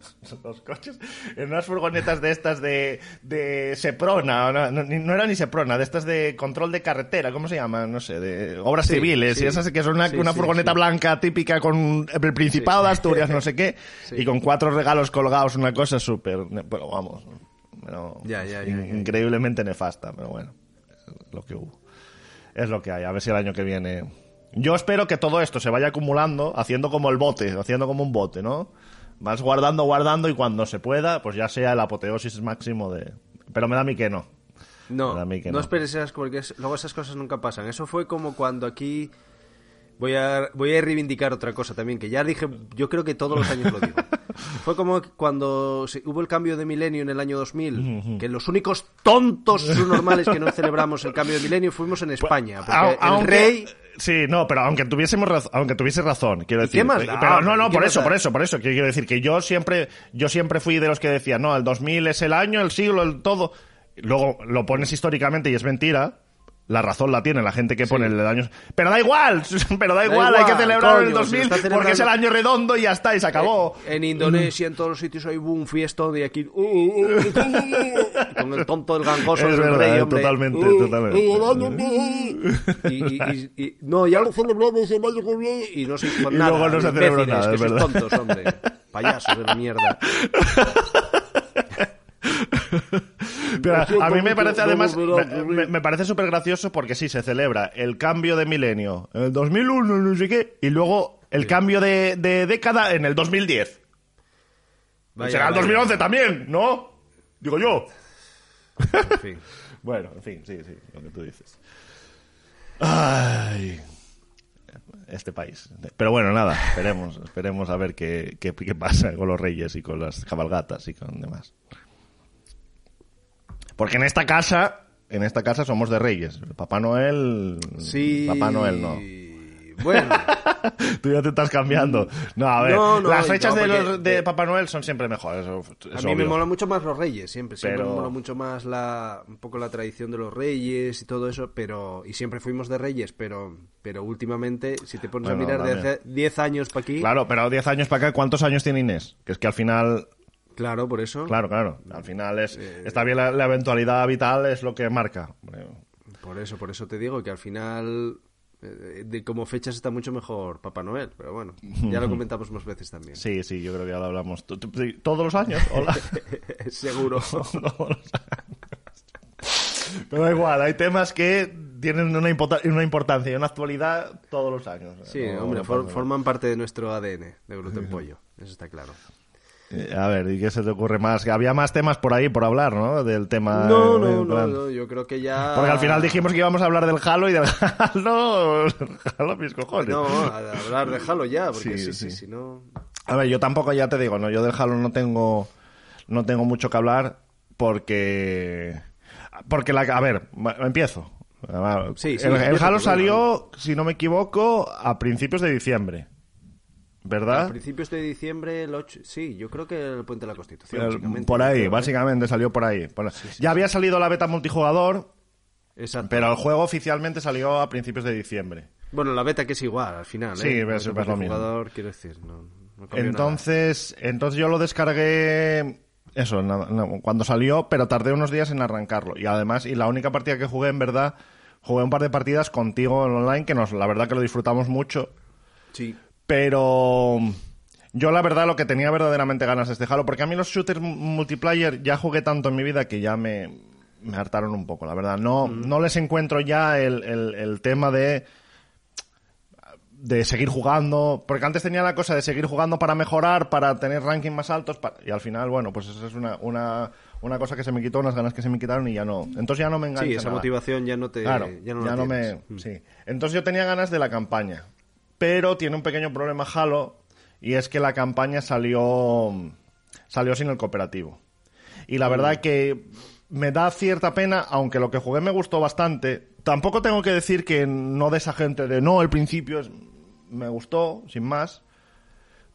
los coches en unas furgonetas de estas de, de Seprona, no, no, no era ni Seprona, de estas de control de carretera, ¿cómo se llama? No sé, de obras Sí, civiles sí. y esas que son una, Sí, una furgoneta blanca típica con el Principado de Asturias, no sé qué, y con cuatro regalos colgados, una cosa súper, pero vamos, pero Ya, ya, ya. increíblemente nefasta, pero bueno, es lo que hubo. Es lo que hay, a ver si el año que viene... Yo espero que todo esto se vaya acumulando, haciendo como el bote, haciendo como un bote, ¿no? Vas guardando, guardando y cuando se pueda, pues ya sea el apoteosis máximo de... Pero me da a mí que no. No, Para mí que no no. esperes esas porque es- luego esas cosas nunca pasan. Eso fue como cuando aquí voy a voy a reivindicar otra cosa también que ya dije, yo creo que todos los años lo digo. fue como cuando hubo el cambio de milenio en el año 2000, que los únicos tontos normales que no celebramos el cambio de milenio fuimos en España, porque el rey Sí, no, pero aunque tuviésemos razón, aunque tuviese razón, quiero ¿Y decir. qué más da, pero no, hombre? no, ¿Qué por eso, da? por eso, por eso, quiero decir que yo siempre, yo siempre fui de los que decían, no, el 2000 es el año, el siglo, el todo. Luego lo pones históricamente y es mentira. La razón la tiene la gente que pone el año. Pero da igual, pero da igual, hay que igual, celebrar el coño, se 2000 está porque celebrando- es el año redondo y ya está, y se acabó. En Indonesia, en todos los sitios hay un fiestón de aquí. uh, uh, uh, con el tonto del gangoso Es del verdad, rey, eh, hombre. totalmente, totalmente. el y, y- y- y- no, ya lo celebramos el año que viene y no se hizo Y nada. luego no se celebró nada, es verdad. tontos, hombre. Payasos de la mierda. Pero a mí me parece además, me, ocurrir. me- me parece súper gracioso porque sí, se celebra el cambio de milenio en el 2001, no sé qué, y luego el cambio de, de década en el 2010. Vaya, Será el vaya. 2011 también, ¿no? Digo yo. En fin. Bueno, en fin, sí, sí, lo que tú dices. Ay, este país. Pero bueno, nada, esperemos, esperemos a ver qué, qué, qué pasa con los reyes y con las cabalgatas y con demás. Porque en esta casa, en esta casa somos de reyes. Papá Noel, Sí. Papá Noel no. Bueno, Tú ya te estás cambiando. No, a ver, No, no, las fechas no, de, los- de Papá Noel son siempre mejores. a mí me obvio. mola mucho más los reyes, siempre. Siempre Pero- me mola mucho más la, un poco la tradición de los reyes y todo eso, pero... Y siempre fuimos de reyes, pero, pero últimamente, si te pones Bueno, a mirar de hace 10 años para aquí... Claro, pero 10 años para acá, ¿cuántos años tiene Inés? Que es que al final Claro, por eso. Claro, claro. Al final es Eh, está bien la, la eventualidad vital es lo que marca. Por eso, por eso te digo que al final, eh, de como fechas está mucho mejor Papá Noel, pero bueno, ya lo comentamos más veces también. Sí, sí, yo creo que ya lo hablamos to- to- sí, todos los años. Hola. Seguro. Todos los años. Pero da igual, hay temas que tienen una, importancia y una actualidad todos los años. Sí, No- hombre, no forman parte de nuestro ADN de gluten pollo, eso está claro. Eh, A ver, ¿y qué se te ocurre más? Había más temas por ahí por hablar, ¿no? Del tema. No, no, no, yo creo que ya... Porque al final dijimos que íbamos a hablar del Halo y del Halo. Halo, mis cojones. No, a hablar, déjalo ya, porque Sí, sí, sí, sí. si no... A ver, yo tampoco, ya te digo, no, yo del Halo no tengo, no tengo mucho que hablar porque, porque la, a ver, empiezo. Sí, sí, el, el Halo salió, si no me equivoco, a principios de diciembre, A ¿verdad? principios de diciembre, el 8... Sí, yo creo que el Puente de la Constitución, El- por ahí, creo, ¿eh? básicamente salió por ahí. Por- ya había salido la beta multijugador, Exacto. pero el juego oficialmente salió a principios de diciembre. Bueno, la beta que es igual, al final, Sí, ¿eh? es- El es lo mismo. jugador, quiero decir, no, no nada. Entonces, entonces yo lo descargué eso, na- na- cuando salió, pero tardé unos días en arrancarlo. Y además, y la única partida que jugué, en verdad, jugué un par de partidas contigo en online, que nos, la verdad que lo disfrutamos mucho. Sí. Pero yo la verdad lo que tenía verdaderamente ganas es dejarlo, porque a mí los shooters mu- multiplayer ya jugué tanto en mi vida que ya me, me hartaron un poco, la verdad. No, no les encuentro ya el, el- el tema de de seguir jugando, porque antes tenía la cosa de seguir jugando para mejorar, para tener ranking más altos, y al final, bueno, pues eso es una, una, una cosa que se me quitó, unas ganas que se me quitaron y ya no. Entonces ya no me engancha. Sí, esa nada. motivación ya no te. Claro, ya no, la me. tienes. Mm. Sí. Entonces yo tenía ganas de la campaña. Pero tiene un pequeño problema Halo. Y es que la campaña salió. Salió sin el cooperativo. Y la Mm. verdad que me da cierta pena, aunque lo que jugué me gustó bastante. Tampoco tengo que decir que no de esa gente de no, el principio es... me gustó, sin más.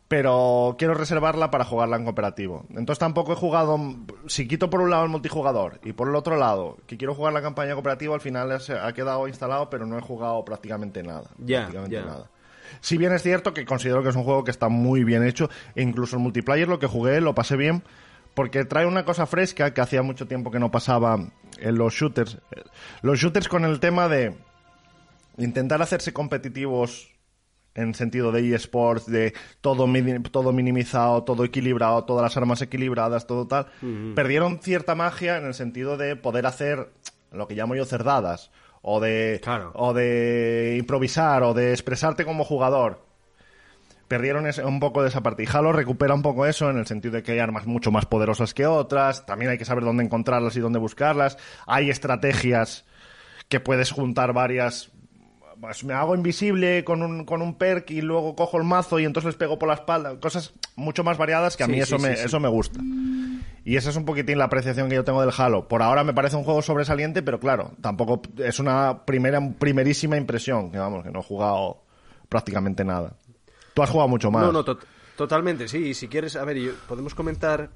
Pero quiero reservarla para jugarla en cooperativo. Entonces tampoco he jugado. Si quito por un lado el multijugador y por el otro lado que quiero jugar la campaña cooperativa, al final se ha quedado instalado, pero no he jugado prácticamente nada. Ya, prácticamente nada. Si bien es cierto que considero que es un juego que está muy bien hecho, e incluso el multiplayer lo que jugué lo pasé bien, porque trae una cosa fresca que hacía mucho tiempo que no pasaba en los shooters. Los shooters con el tema de intentar hacerse competitivos en sentido de eSports, de todo, todo minimizado, todo equilibrado, todas las armas equilibradas, todo tal, perdieron cierta magia en el sentido de poder hacer lo que llamo yo cerdadas, o de, Claro. o de improvisar, o de expresarte como jugador. Perdieron ese- un poco de esa parte. Y Halo recupera un poco eso en el sentido de que hay armas mucho más poderosas que otras. También hay que saber dónde encontrarlas y dónde buscarlas. Hay estrategias que puedes juntar varias. Pues me hago invisible con un, con un perk y luego cojo el mazo y entonces les pego por la espalda. Cosas mucho más variadas que a mí sí, eso, sí, me, sí. eso me gusta. Y esa es un poquitín la apreciación que yo tengo del Halo. Por ahora me parece un juego sobresaliente, pero claro, tampoco es una primera, primerísima impresión. Que vamos, que no he jugado prácticamente nada. Tú has jugado mucho más. No, no, tot- totalmente, sí. Y si quieres, a ver, yo- podemos comentar,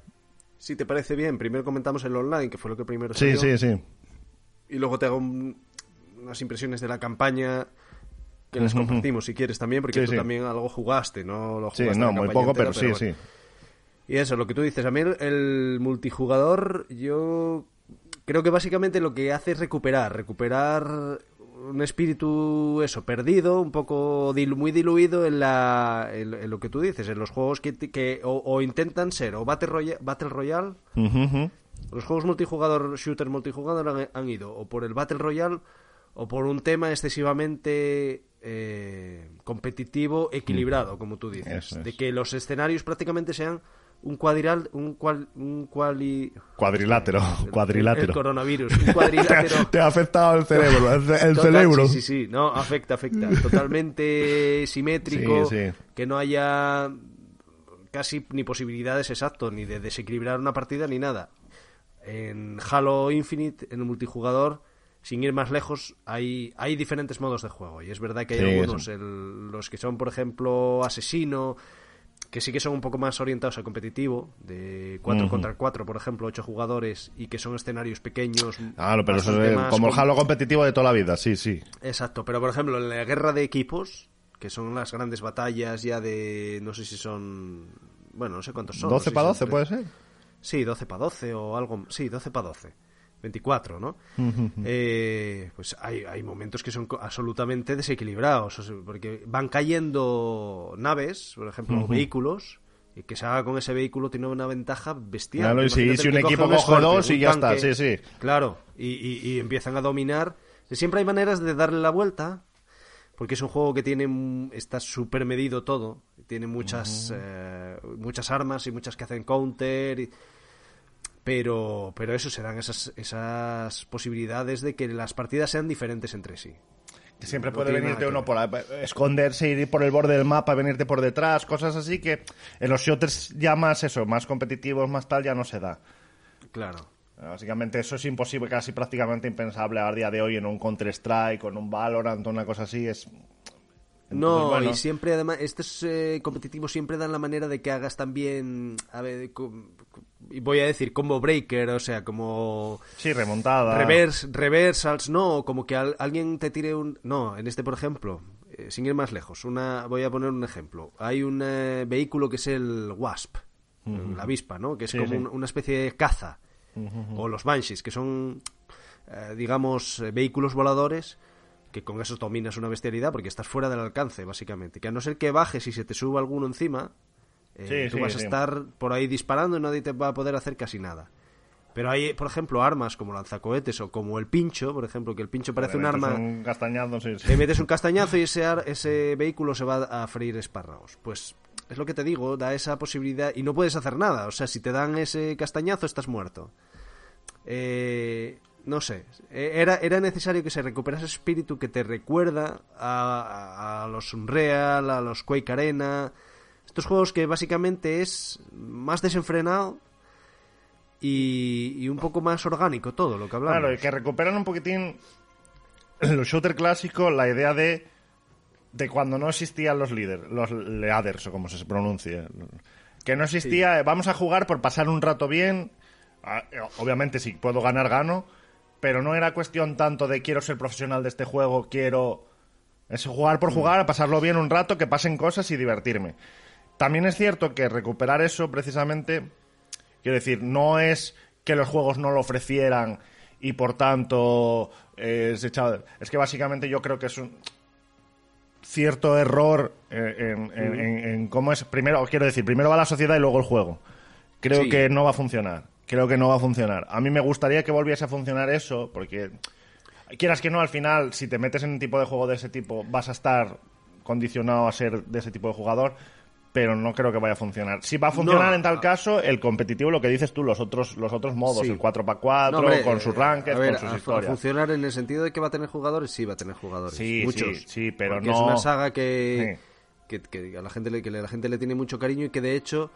si te parece bien, primero comentamos el online, que fue lo que primero sí, salió, sí, sí. y luego te hago un- unas impresiones de la campaña que les compartimos, si quieres también, porque Sí, tú sí. también algo jugaste, ¿no? Lo Sí, jugaste no, la muy poco, entera, pero, sí, bueno. sí. Y eso, lo que tú dices, a mí el, el multijugador, yo creo que básicamente lo que hace es recuperar, recuperar un espíritu, eso, perdido, un poco dilu- muy diluido en, la, en, en lo que tú dices, en los juegos que, que o, o intentan ser o Battle, Roya- Battle Royale, los juegos multijugador, shooter multijugador han, han ido o por el Battle Royale o por un tema excesivamente eh, competitivo, equilibrado, como tú dices. Es. De que los escenarios prácticamente sean un cuadriral, un cual, un cuali... Cuadrilátero, El cuadrilátero. coronavirus, un cuadrilátero... Te ha afectado el cerebro, el, ce- el Total, cerebro. Sí, sí, sí, no, afecta, afecta. Totalmente simétrico, Sí, sí. que no haya casi ni posibilidades exactas, ni de desequilibrar una partida, ni nada. En Halo Infinite, en el multijugador, sin ir más lejos, hay, hay diferentes modos de juego. Y es verdad que hay Sí, algunos, el- los que son, por ejemplo, asesino, que sí que son un poco más orientados al competitivo, de 4 Ujú. contra 4, por ejemplo, 8 jugadores, y que son escenarios pequeños. Claro, pero eso es como el Halo competitivo de toda la vida, sí, sí. Exacto, pero por ejemplo, en la guerra de equipos, que son las grandes batallas ya de. No sé si son. Bueno, no sé cuántos son. no 12 sé si para son 12 tres- puede ser. Sí, 12 para 12 o algo. Sí, 12 para 12. 24, ¿no? Eh, pues hay, hay momentos que son absolutamente desequilibrados, o sea, porque van cayendo naves, por ejemplo, o vehículos, y que se haga con ese vehículo tiene una ventaja bestial. Claro, y si- si un equipo coge Scorpion, dos y ya está, sí, sí. Claro, y, y- y empiezan a dominar. Siempre hay maneras de darle la vuelta, porque es un juego que tiene está súper medido todo, tiene muchas eh, muchas armas y muchas que hacen counter, y- pero pero eso se dan esas esas posibilidades de que las partidas sean diferentes entre sí. Que siempre No puede venirte uno por esconderse, ir por el borde del mapa, venirte por detrás, cosas así que en los shooters ya más eso, más competitivos, más tal, ya no se da. Claro. Básicamente eso es imposible, casi prácticamente impensable a día de hoy en un Counter-Strike, con un Valorant, una cosa así, es... No, bueno. y siempre además, estos eh, competitivos siempre dan la manera de que hagas también, a ver, voy a decir combo breaker, o sea, como Sí, remontada. reverse, reversals, no, como que al- alguien te tire un, no, en este por ejemplo, eh, sin ir más lejos, una, voy a poner un ejemplo, hay un eh, vehículo que es el Wasp, la avispa, ¿no? Que es Sí, como sí. un- una especie de caza, o los Banshees, que son, eh, digamos, eh, vehículos voladores que con esos dominas una bestialidad porque estás fuera del alcance, básicamente. Que a no ser que bajes y se te suba alguno encima, eh, Sí, tú sí, vas a sí. estar por ahí disparando y nadie te va a poder hacer casi nada. Pero hay, por ejemplo, armas como lanzacohetes o como el pincho, por ejemplo, que el pincho parece un arma... Un castañazo, sí, sí. Le metes un castañazo y ese, ar- ese vehículo se va a freír espárragos. Pues es lo que te digo, da esa posibilidad y no puedes hacer nada. O sea, si te dan ese castañazo estás muerto. eh, no sé, eh, era, era necesario que se recuperase ese espíritu que te recuerda a, a, a los Unreal, a los Quake Arena, estos juegos que básicamente es más desenfrenado y, y un poco más orgánico todo lo que hablamos. Claro, y que recuperan un poquitín los shooter clásicos, la idea de de cuando no existían los líderes, los leaders o como se pronuncie. Que no existía, vamos a jugar por pasar un rato bien. Eh, Obviamente, si puedo ganar, gano. Pero no era cuestión tanto de quiero ser profesional de este juego, quiero. Es jugar por jugar, pasarlo bien un rato, que pasen cosas y divertirme. También es cierto que recuperar eso, precisamente. Quiero decir, no es que los juegos no lo ofrecieran y por tanto eh, es echado. Es que básicamente yo creo que es un cierto error eh, en, en- en- en cómo es. Primero, quiero decir, primero va la sociedad y luego el juego. Creo Sí. que no va a funcionar. Creo que no va a funcionar. A mí me gustaría que volviese a funcionar eso, porque quieras que no, al final, si te metes en un tipo de juego de ese tipo, vas a estar condicionado a ser de ese tipo de jugador, pero no creo que vaya a funcionar. Si va a funcionar No. en tal caso, el competitivo, lo que dices tú, los otros, los otros modos, Sí. el 4x4, No, hombre, con sus eh, rankings, a con sus a- a historias. funcionar en el sentido de que va a tener jugadores, sí va a tener jugadores. Sí, muchos. sí, sí, pero no- es una saga que, que, que a la gente le, que la gente le tiene mucho cariño y que de hecho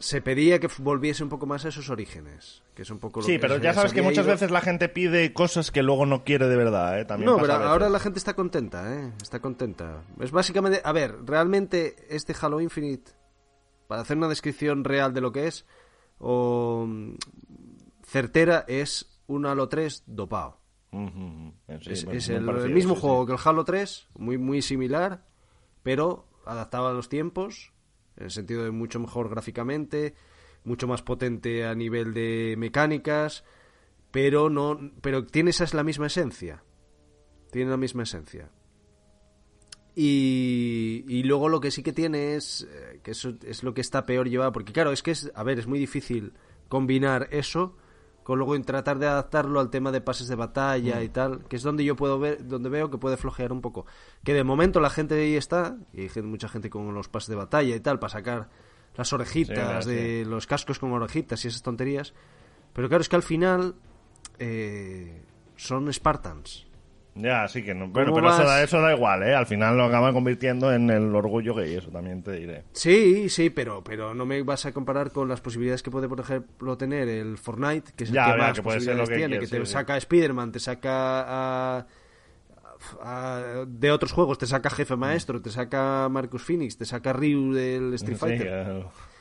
se pedía que volviese un poco más a esos orígenes. Que es un poco lo Sí, que pero ya sabes que muchas ido. veces la gente pide cosas que luego no quiere de verdad, ¿eh? También No, pasa pero ahora la gente está contenta, ¿eh? Está contenta. Es básicamente... A ver, realmente este Halo Infinite, para hacer una descripción real de lo que es, o mm, certera, es un Halo 3 dopado. Sí, es el, parecido, el mismo sí, juego sí. que el Halo 3, muy, muy similar, pero adaptado a los tiempos, en el sentido de mucho mejor gráficamente, mucho más potente a nivel de mecánicas, pero no pero tiene esa es la misma esencia. Tiene la misma esencia. Y, y luego lo que sí que tiene es eh, que eso es lo que está peor llevado, porque claro, es que es, a ver, es muy difícil combinar eso con luego en tratar de adaptarlo al tema de pases de batalla y tal, que es donde yo puedo ver, donde veo que puede flojear un poco. Que de momento la gente ahí está, y hay mucha gente con los pases de batalla y tal, para sacar las orejitas Sí, de los cascos con orejitas y esas tonterías. Pero claro, es que al final eh, son Spartans. Ya, sí que no. Bueno, ¿Cómo pero eso da, eso da igual, ¿eh? Al final lo acaban convirtiendo en el orgullo gay, eso también te diré. Sí, sí, pero, pero no me vas a comparar con las posibilidades que puede, por ejemplo, tener el Fortnite, que es el Ya, que ya, más que posibilidades que tiene, que te sí, sí. saca a Spider-Man, te saca a, a- de otros juegos, te saca Jefe Maestro, te saca Marcus Phoenix, te saca Ryu del Street Sí, Fighter.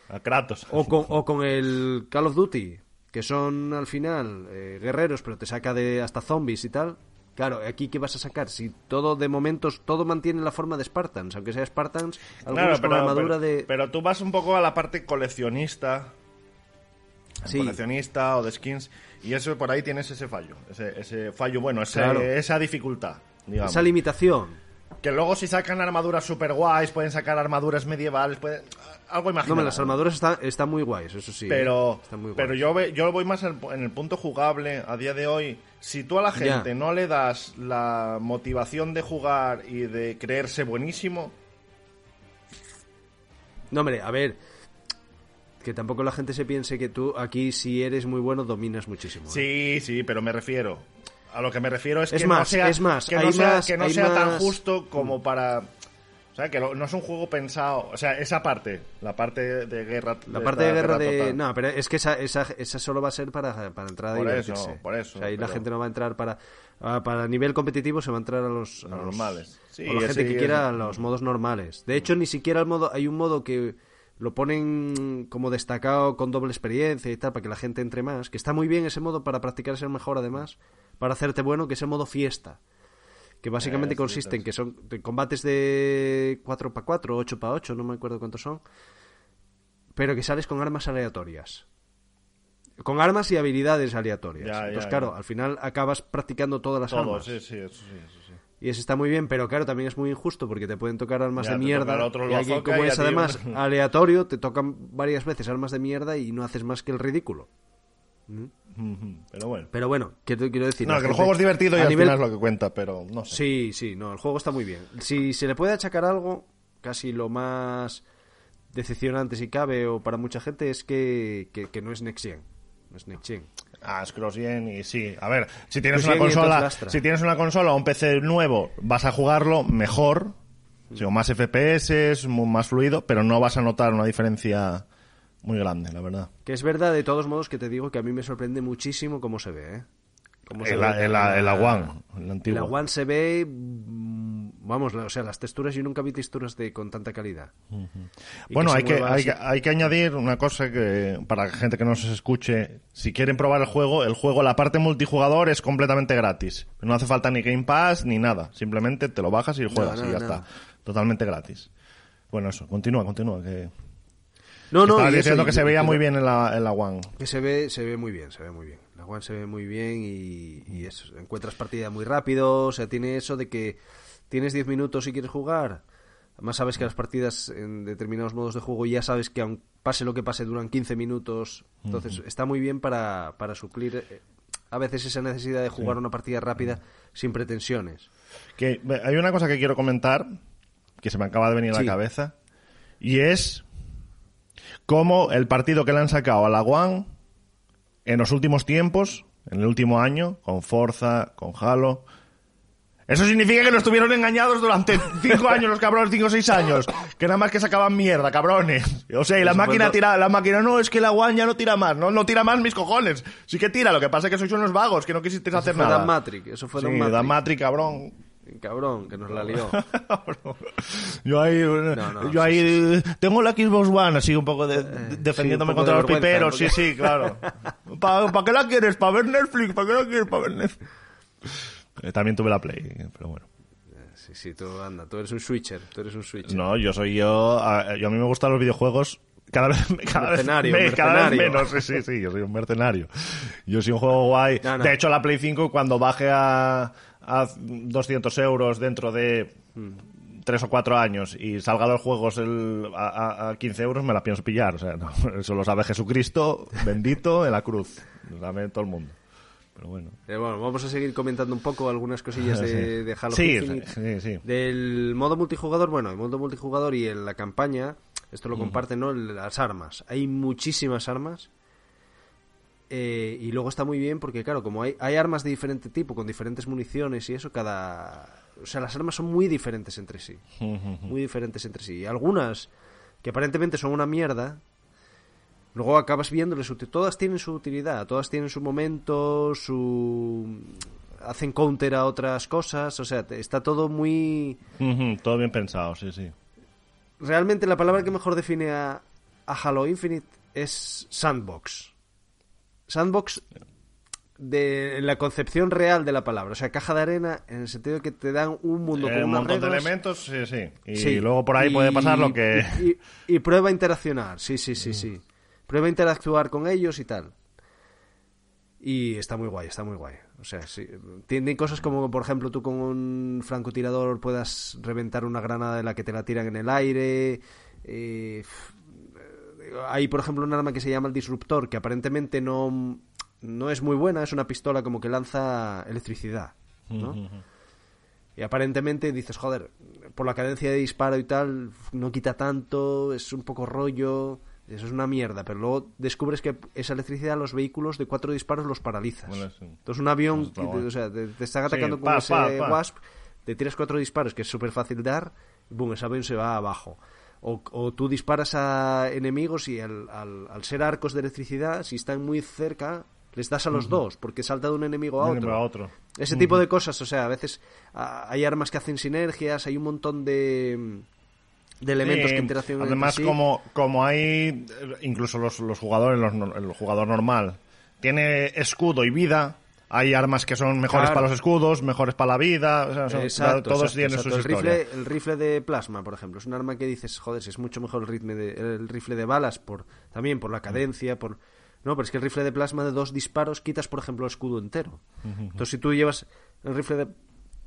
a, a Kratos. O con, o con el Call of Duty, que son al final eh, guerreros, pero te saca de hasta zombies y tal. Claro, aquí qué vas a sacar si todo de momentos todo mantiene la forma de Spartans, aunque sea Spartans, algunos con armadura pero- de pero tú vas un poco a la parte coleccionista. Sí. Coleccionista o de skins. Y eso por ahí tienes ese fallo. Ese, ese fallo, bueno, ese- Claro. esa dificultad. Digamos. esa limitación. Que luego si sacan armaduras super guays, pueden sacar armaduras medievales, pueden... algo No, imaginable. me, las armaduras están, están muy guays, eso sí. Pero, ¿eh? Pero yo, ve- yo voy más en el, en el punto jugable a día de hoy. Si tú a la Ya. gente no le das la motivación de jugar y de creerse buenísimo, No, hombre, a ver. Que tampoco la gente se piense que tú aquí, si eres muy bueno, dominas muchísimo. ¿eh? sí, sí, pero me refiero. A lo que me refiero es, Es que más, no sea, es más, que no hay sea, más- que no hay sea tan justo como para... Sea, que lo- no es un juego pensado... O sea, esa parte, la parte de guerra... La parte de guerra de... total. No, pero es que esa, esa, esa solo va a ser para, para entrar a Por divertirse. eso, por eso, O sea, ahí la gente no va a entrar para... a- para nivel competitivo se va a entrar a los... A Los normales. Sí, o la gente que quiera los modos normales. De hecho, ni siquiera el modo... Hay un modo que lo ponen como destacado con doble experiencia y tal, para que la gente entre más. Que está muy bien ese modo para practicar ser mejor, además. Para hacerte bueno, que es el modo fiesta. Que básicamente Eh, consiste en que son de combates de 4x4, 8x8, no me acuerdo cuántos son. Pero que sales con armas aleatorias. Con armas y habilidades aleatorias. Ya, ya, Entonces, claro, ya. al final acabas practicando todas las Todo, armas. sí, sí, eso sí, eso sí. Y eso está muy bien, pero claro, también es muy injusto porque te pueden tocar armas de mierda. otro y aquí, como es además aleatorio, te tocan varias veces armas de mierda y no haces más que el ridículo. Ujú, Pero bueno. Pero bueno, quiero, quiero decir. No, que el gente- juego es divertido y al nivel- final es lo que cuenta, pero no sé. Sí, sí, no, el juego está muy bien. Si se le puede achacar algo, casi lo más decepcionante si cabe o para mucha gente es que, que, que no es Next Gen. No es Next Gen. Ah, es cross-gen y sí. A ver, si tienes una consola, si tienes una consola o un PC nuevo, vas a jugarlo mejor, o más FPS, más fluido, pero no vas a notar una diferencia muy grande, la verdad. Que es verdad, de todos modos, que te digo que a mí me sorprende muchísimo cómo se ve, ¿eh? Cómo se El, ve el, el, la One, el antiguo. La One se ve... mm, Vamos, o sea, las texturas, yo nunca vi texturas de con tanta calidad. Y Bueno, se hay que, hay, que, hay que añadir una cosa que para la gente que no se escuche, si quieren probar el juego, el juego, la parte multijugador es completamente gratis. No hace falta ni Game Pass ni nada. Simplemente te lo bajas y juegas y ya está. Totalmente gratis. Bueno, eso, continúa, continúa. Que, No, no, estabas eso, diciendo y- que se veía muy bien en la, en la One. Que se ve, se ve muy bien, se ve muy bien. La One se ve muy bien y, y eso, encuentras partida muy rápido, o sea, tiene eso de que tienes 10 minutos y quieres jugar. Además sabes que las partidas en determinados modos de juego ya sabes que aun pase lo que pase duran 15 minutos. Entonces está muy bien para, para suplir eh, a veces esa necesidad de jugar una partida rápida sin pretensiones. Que hay una cosa que quiero comentar que se me acaba de venir a Sí. la cabeza y es cómo el partido que le han sacado a la One en los últimos tiempos, en el último año, con Forza, con Halo. Eso significa que nos estuvieron engañados durante cinco años los cabrones, cinco o seis años. Que nada más que sacaban mierda, cabrones. O sea, y la máquina tira, la máquina, no, es que la One ya no tira más. No, no tira más mis cojones. Sí que tira, lo que pasa es que sois unos vagos, que no quisisteis hacer fue nada. Dan Matrix, eso fue sí, Dan Matrix. Dan Matrix, cabrón. Cabrón, que nos la lió. Yo ahí, no, yo ahí eh, tengo la Xbox One, así un poco de, de- defendiéndome poco contra de los piperos, sí, porque- sí, claro. ¿Para qué la quieres? ¿Para ver Netflix? ¿Para qué la quieres? ¿Para ver Netflix? Eh, También tuve la Play, pero bueno. Sí, sí, tú anda, tú eres un switcher, tú eres un switcher. No, yo soy yo, a, yo a mí me gustan los videojuegos cada vez, cada vez, Mercenario, me- cada vez mercenario. menos, sí, sí, sí, yo soy un mercenario. Yo soy un juego guay. No, no. De hecho, la Play 5 cuando baje a, a 200 euros dentro de tres o cuatro años y salga los juegos el, a, a- a 15 euros, me la pienso pillar. O sea, no, eso lo sabe Jesucristo, bendito en la cruz. Lo sabe todo el mundo. Pero bueno. Eh, bueno, vamos a seguir comentando un poco algunas cosillas de, de Halo Sí, sí, sí. Del modo multijugador, bueno, el modo multijugador y en la campaña, esto lo comparten, ¿no? Las armas. Hay muchísimas armas. Eh, y luego está muy bien porque, claro, como hay, hay armas de diferente tipo, con diferentes municiones y eso, cada... O sea, las armas son muy diferentes entre sí. Muy diferentes entre sí. Y algunas que aparentemente son una mierda, luego acabas viéndoles todas tienen su utilidad, todas tienen su momento, su hacen counter a otras cosas, o sea, está todo muy Todo bien pensado, sí, sí. realmente la palabra que mejor define a, a Halo Infinite es sandbox. Sandbox de la concepción real de la palabra, o sea, caja de arena en el sentido de que te dan un mundo Eh, con un unas montón de elementos, sí, sí. Y Sí. luego por ahí Y- puede pasar lo que... Y, y prueba a interaccionar, sí, sí, sí, sí. Prueba a interactuar con ellos y tal. Y está muy guay, está muy guay. O sea, sí. Tiene cosas como, por ejemplo, tú con un francotirador puedas reventar una granada de la que te la tiran en el aire. eh, eh, hay, por ejemplo, un arma que se llama el disruptor, que aparentemente no, no es muy buena. Es una pistola como que lanza electricidad, ¿no? Y aparentemente dices, joder, por la cadencia de disparo y tal, no quita tanto, es un poco rollo, eso es una mierda. Pero luego descubres que esa electricidad los vehículos de cuatro disparos los paralizas. Bueno, sí. Entonces un avión, te- guay. o sea, te, te están atacando Sí, con pa, ese pa. Wasp, te tiras cuatro disparos, que es súper fácil dar, boom, ese avión se va abajo. O, o tú disparas a enemigos y al, al- al ser arcos de electricidad, si están muy cerca, les das a los dos, porque salta de un enemigo a un otro. enemigo a otro. Ese tipo de cosas, o sea, a veces hay armas que hacen sinergias, hay un montón de, de elementos Sí, que interaccionan Además, entre sí. como, como hay, incluso los, los jugadores, los el jugador normal, tiene escudo y vida, hay armas que son mejores Claro. para los escudos, mejores para la vida, o sea, son- Exacto, todos exacto, tienen exacto. sus el historias. rifle, el rifle de plasma, por ejemplo, es un arma que dices, joder, si es mucho mejor el, ritmo de, el rifle de balas, por también por la cadencia, por... No, pero es que el rifle de plasma de dos disparos quitas, por ejemplo, el escudo entero. Entonces, si tú llevas el rifle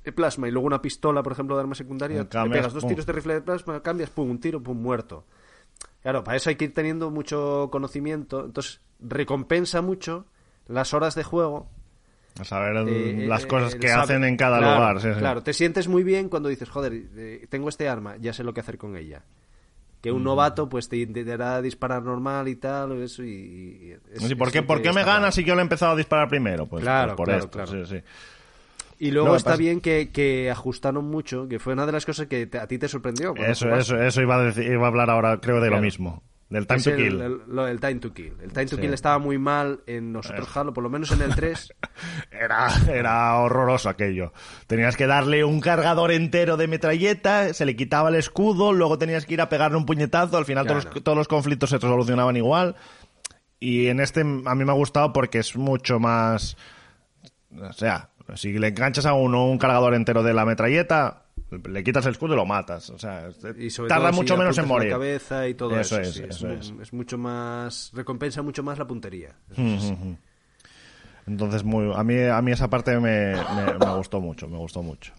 de, plasma y luego una pistola, por ejemplo, de arma secundaria, cambias, pegas dos pum. tiros de rifle de plasma, cambias, pum, un tiro, pum, muerto. Claro, para eso hay que ir teniendo mucho conocimiento. Entonces, recompensa mucho las horas de juego A saber eh, las eh, cosas el que sabe- hacen en cada Claro, lugar. sí, sí. Claro, te sientes muy bien cuando dices, joder, eh, tengo este arma, ya sé lo que hacer con ella. que un novato pues te intentará disparar normal y tal, eso y... es- Sí, ¿por qué, por me gana mal. si yo le he empezado a disparar primero? Pues, Claro, pues por claro, esto, claro. sí, sí. Y luego No, está pasa- bien que, que ajustaron mucho, que fue una de las cosas que te- a ti te sorprendió. Eso, eso, eso iba a, decir, iba a hablar ahora, creo, de lo mismo. Del time Es to el, kill. el- lo- el time to kill. El time to Sí. kill estaba muy mal en los otros Halo, por lo menos en el 3. Era, era horroroso aquello. Tenías que darle un cargador entero de metralleta, se le quitaba el escudo, luego tenías que ir a pegarle un puñetazo, al final todos, los, todos los conflictos se solucionaban igual. Y en este a mí me ha gustado porque es mucho más... O sea, si le enganchas a uno un cargador entero de la metralleta, le quitas el escudo y lo matas. O sea, Y sobre tarda todo si mucho menos en morir. la cabeza y todo eso. Eso es, sí, eso mu- es. es mucho más. Recompensa mucho más la puntería. Eso Mm, sí. Entonces, muy, a, mí, a mí esa parte me, me- me gustó mucho, me gustó mucho.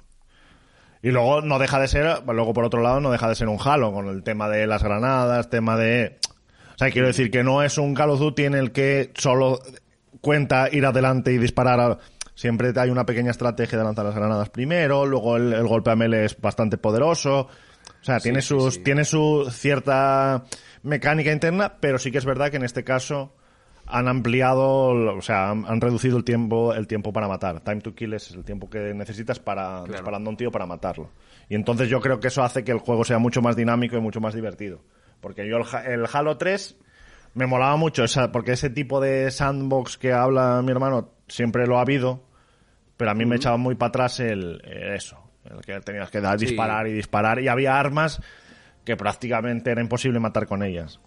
Y luego no deja de ser, luego por otro lado, no deja de ser un Halo con el tema de las granadas, tema de... O sea, quiero decir que no es un Call of Duty en el que solo cuenta ir adelante y disparar. a- Siempre hay una pequeña estrategia de lanzar las granadas primero, luego el, el golpe a melee es bastante poderoso. O sea, tiene, sus, sí. tiene su cierta mecánica interna, pero sí que es verdad que en este caso han ampliado, o sea, han, han reducido el tiempo, el tiempo para matar. Time to kill es el tiempo que necesitas para disparando a un tío para matarlo. Y entonces yo creo que eso hace que el juego sea mucho más dinámico y mucho más divertido. Porque yo el, el Halo 3 me molaba mucho, esa, porque ese tipo de sandbox que habla mi hermano siempre lo ha habido, pero a mí me echaba muy para atrás el, eh, eso, el que tenías que dar, Sí. disparar y disparar, y había armas que prácticamente era imposible matar con ellas.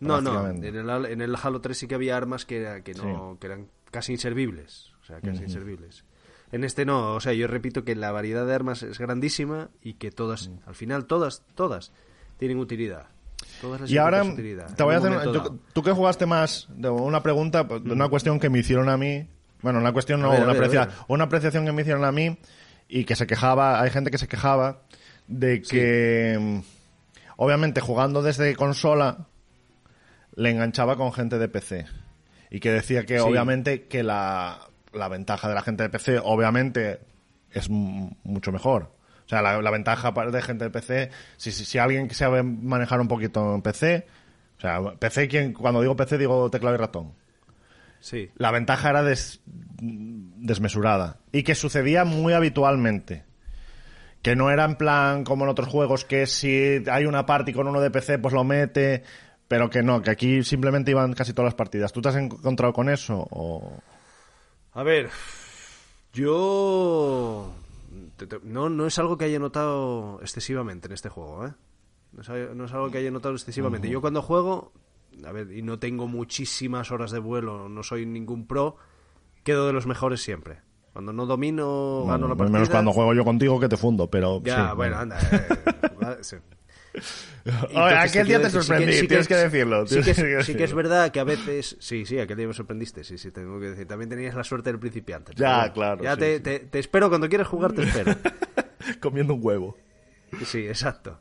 No, no. En el, en el Halo 3 sí que había armas que, era- que, no, que eran casi inservibles. O sea, casi inservibles. En este no. O sea, yo repito que la variedad de armas es grandísima y que todas, Mm. al final, todas, todas tienen utilidad. Todas Y ahora utilidad, te voy a hacer yo- tú que jugaste más una pregunta una cuestión que me hicieron a mí bueno una cuestión no ver, una, ver, a aprecia- ver. una apreciación que me hicieron a mí y que se quejaba hay gente que se quejaba de que mm, obviamente jugando desde consola le enganchaba con gente de PC y que decía que Sí. obviamente que la, la ventaja de la gente de PC obviamente es mucho mejor. O sea, la, la ventaja de gente de PC, si, si, si alguien que sabe manejar un poquito en PC, o sea, PC, quien, cuando digo PC digo teclado y ratón. Sí. La ventaja era des- desmesurada y que sucedía muy habitualmente. Que no era en plan como en otros juegos que si hay una party con uno de PC pues lo mete, pero que no, que aquí simplemente iban casi todas las partidas. ¿Tú te has encontrado con eso? O... A ver, yo no, no es algo que haya notado excesivamente en este juego, ¿eh? No es, al- no es algo que haya notado excesivamente. Yo cuando juego, a ver, y no tengo muchísimas horas de vuelo, no soy ningún pro, quedo de los mejores siempre. Cuando no domino, Bueno, gano la partida. menos cuando juego yo contigo que te fundo, pero... Ya, sí, bueno, anda. eh, sí. Oye, aquel te día te sí sorprendí, sí tienes que decirlo. Sí que, tienes que es, sí que es decirlo. verdad que a veces. Sí, sí, aquel día me sorprendiste. Sí, sí, tengo que decir. También tenías la suerte del principiante. Ya, claro, Ya te. Te, te espero cuando quieras jugar, te espero. Comiendo un huevo. Sí, exacto.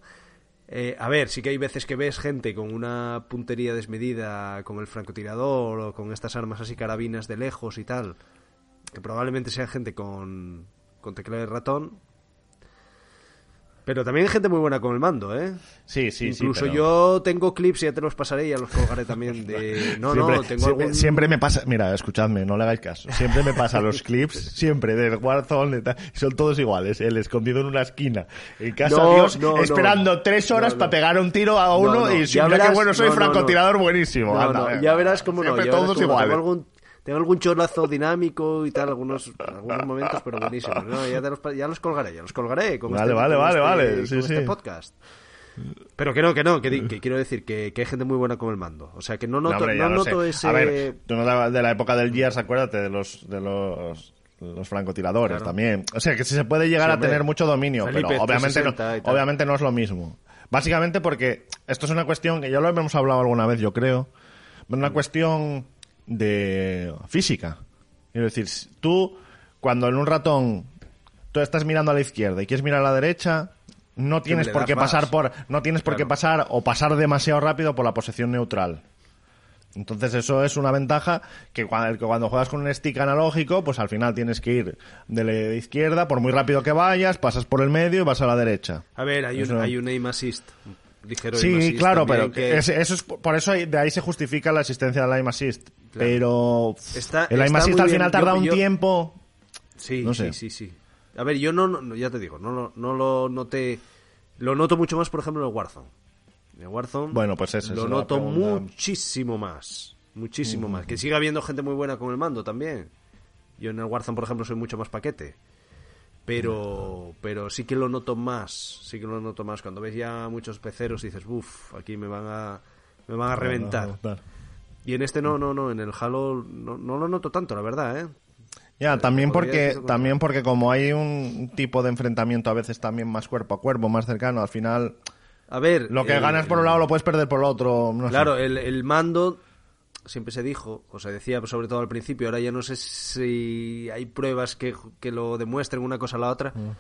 Eh, a ver, sí que hay veces que ves gente con una puntería desmedida, con el francotirador o con estas armas así carabinas de lejos y tal, que probablemente sean gente con, con teclado de ratón. Pero también hay gente muy buena con el mando, ¿eh? Sí, sí, sí. Incluso pero- yo tengo clips, ya te los pasaré y ya los colgaré también de... No, siempre, no, tengo siempre, algún... siempre me pasa, mira, escuchadme, no le hagáis caso. Siempre me pasa los clips, siempre del Warzone, y tal, y son todos iguales. El escondido en una esquina, en casa No, de Dios, no, no. esperando tres horas para pegar un tiro a No, uno no, y siempre que verás- bueno, soy francotirador buenísimo. Anda, ya verás cómo no. Ya verás todos cómo iguales. Tengo algún, tengo algún chorlazo dinámico y tal, algunos, algunos momentos, pero buenísimos. No, ya, los, ya los colgaré, ya los colgaré. Con Vale, este, vale, vale, este- vale, con sí, este podcast. Pero que no, que no, que, quiero decir que, que hay gente muy buena con el mando. O sea, que no No, noto, hombre, no ya lo noto ese... A ver, tú no de la época del Gears, acuérdate de los, de los, los francotiradores Claro. también. O sea, que sí se puede llegar Sí, a hombre. tener mucho dominio, Felipe, pero obviamente 360 y no, obviamente no es lo mismo. Básicamente porque esto es una cuestión que ya lo hemos hablado alguna vez, yo creo, una cuestión de física. Quiero decir, tú cuando en un ratón tú estás mirando a la izquierda y quieres mirar a la derecha, no tienes por qué más. pasar por no tienes por qué pasar o pasar demasiado rápido por la posición neutral. Entonces eso es una ventaja que cuando, que cuando juegas con un stick analógico, pues al final tienes que ir de la izquierda, por muy rápido que vayas, pasas por el medio y vas a la derecha. A ver, hay un, hay un aim assist Sí, assist claro, pero que- es- eso es por eso de ahí se justifica la existencia del aim assist. Pero Está- el aim assist al final tarda Yo- un yo- tiempo. Sí, No sí, sé. sí, sí. A ver, yo no, no- ya te digo, no, lo- no lo noté. Lo noto mucho más, por ejemplo, en el Warzone. En el Warzone Bueno, pues esa lo noto pregunta. muchísimo más. Muchísimo más. Que siga habiendo gente muy buena con el mando también. Yo en el Warzone, por ejemplo, soy mucho más paquete. Pero, pero sí que lo noto más. Sí que lo noto más. Cuando ves ya muchos peceros y dices, uff, aquí me van a, me van a reventar. Y en este no, no, no. En el Halo no, no lo noto tanto, la verdad, ¿eh? Ya, también podría porque, también porque como hay un tipo de enfrentamiento a veces también más cuerpo a cuerpo, más cercano, al final A ver. lo que el- ganas por un lado lo puedes perder por el otro. no sé. Claro, el, el mando siempre se dijo, o se decía sobre todo al principio, ahora ya no sé si hay pruebas que, que lo demuestren una cosa a la otra. Mm.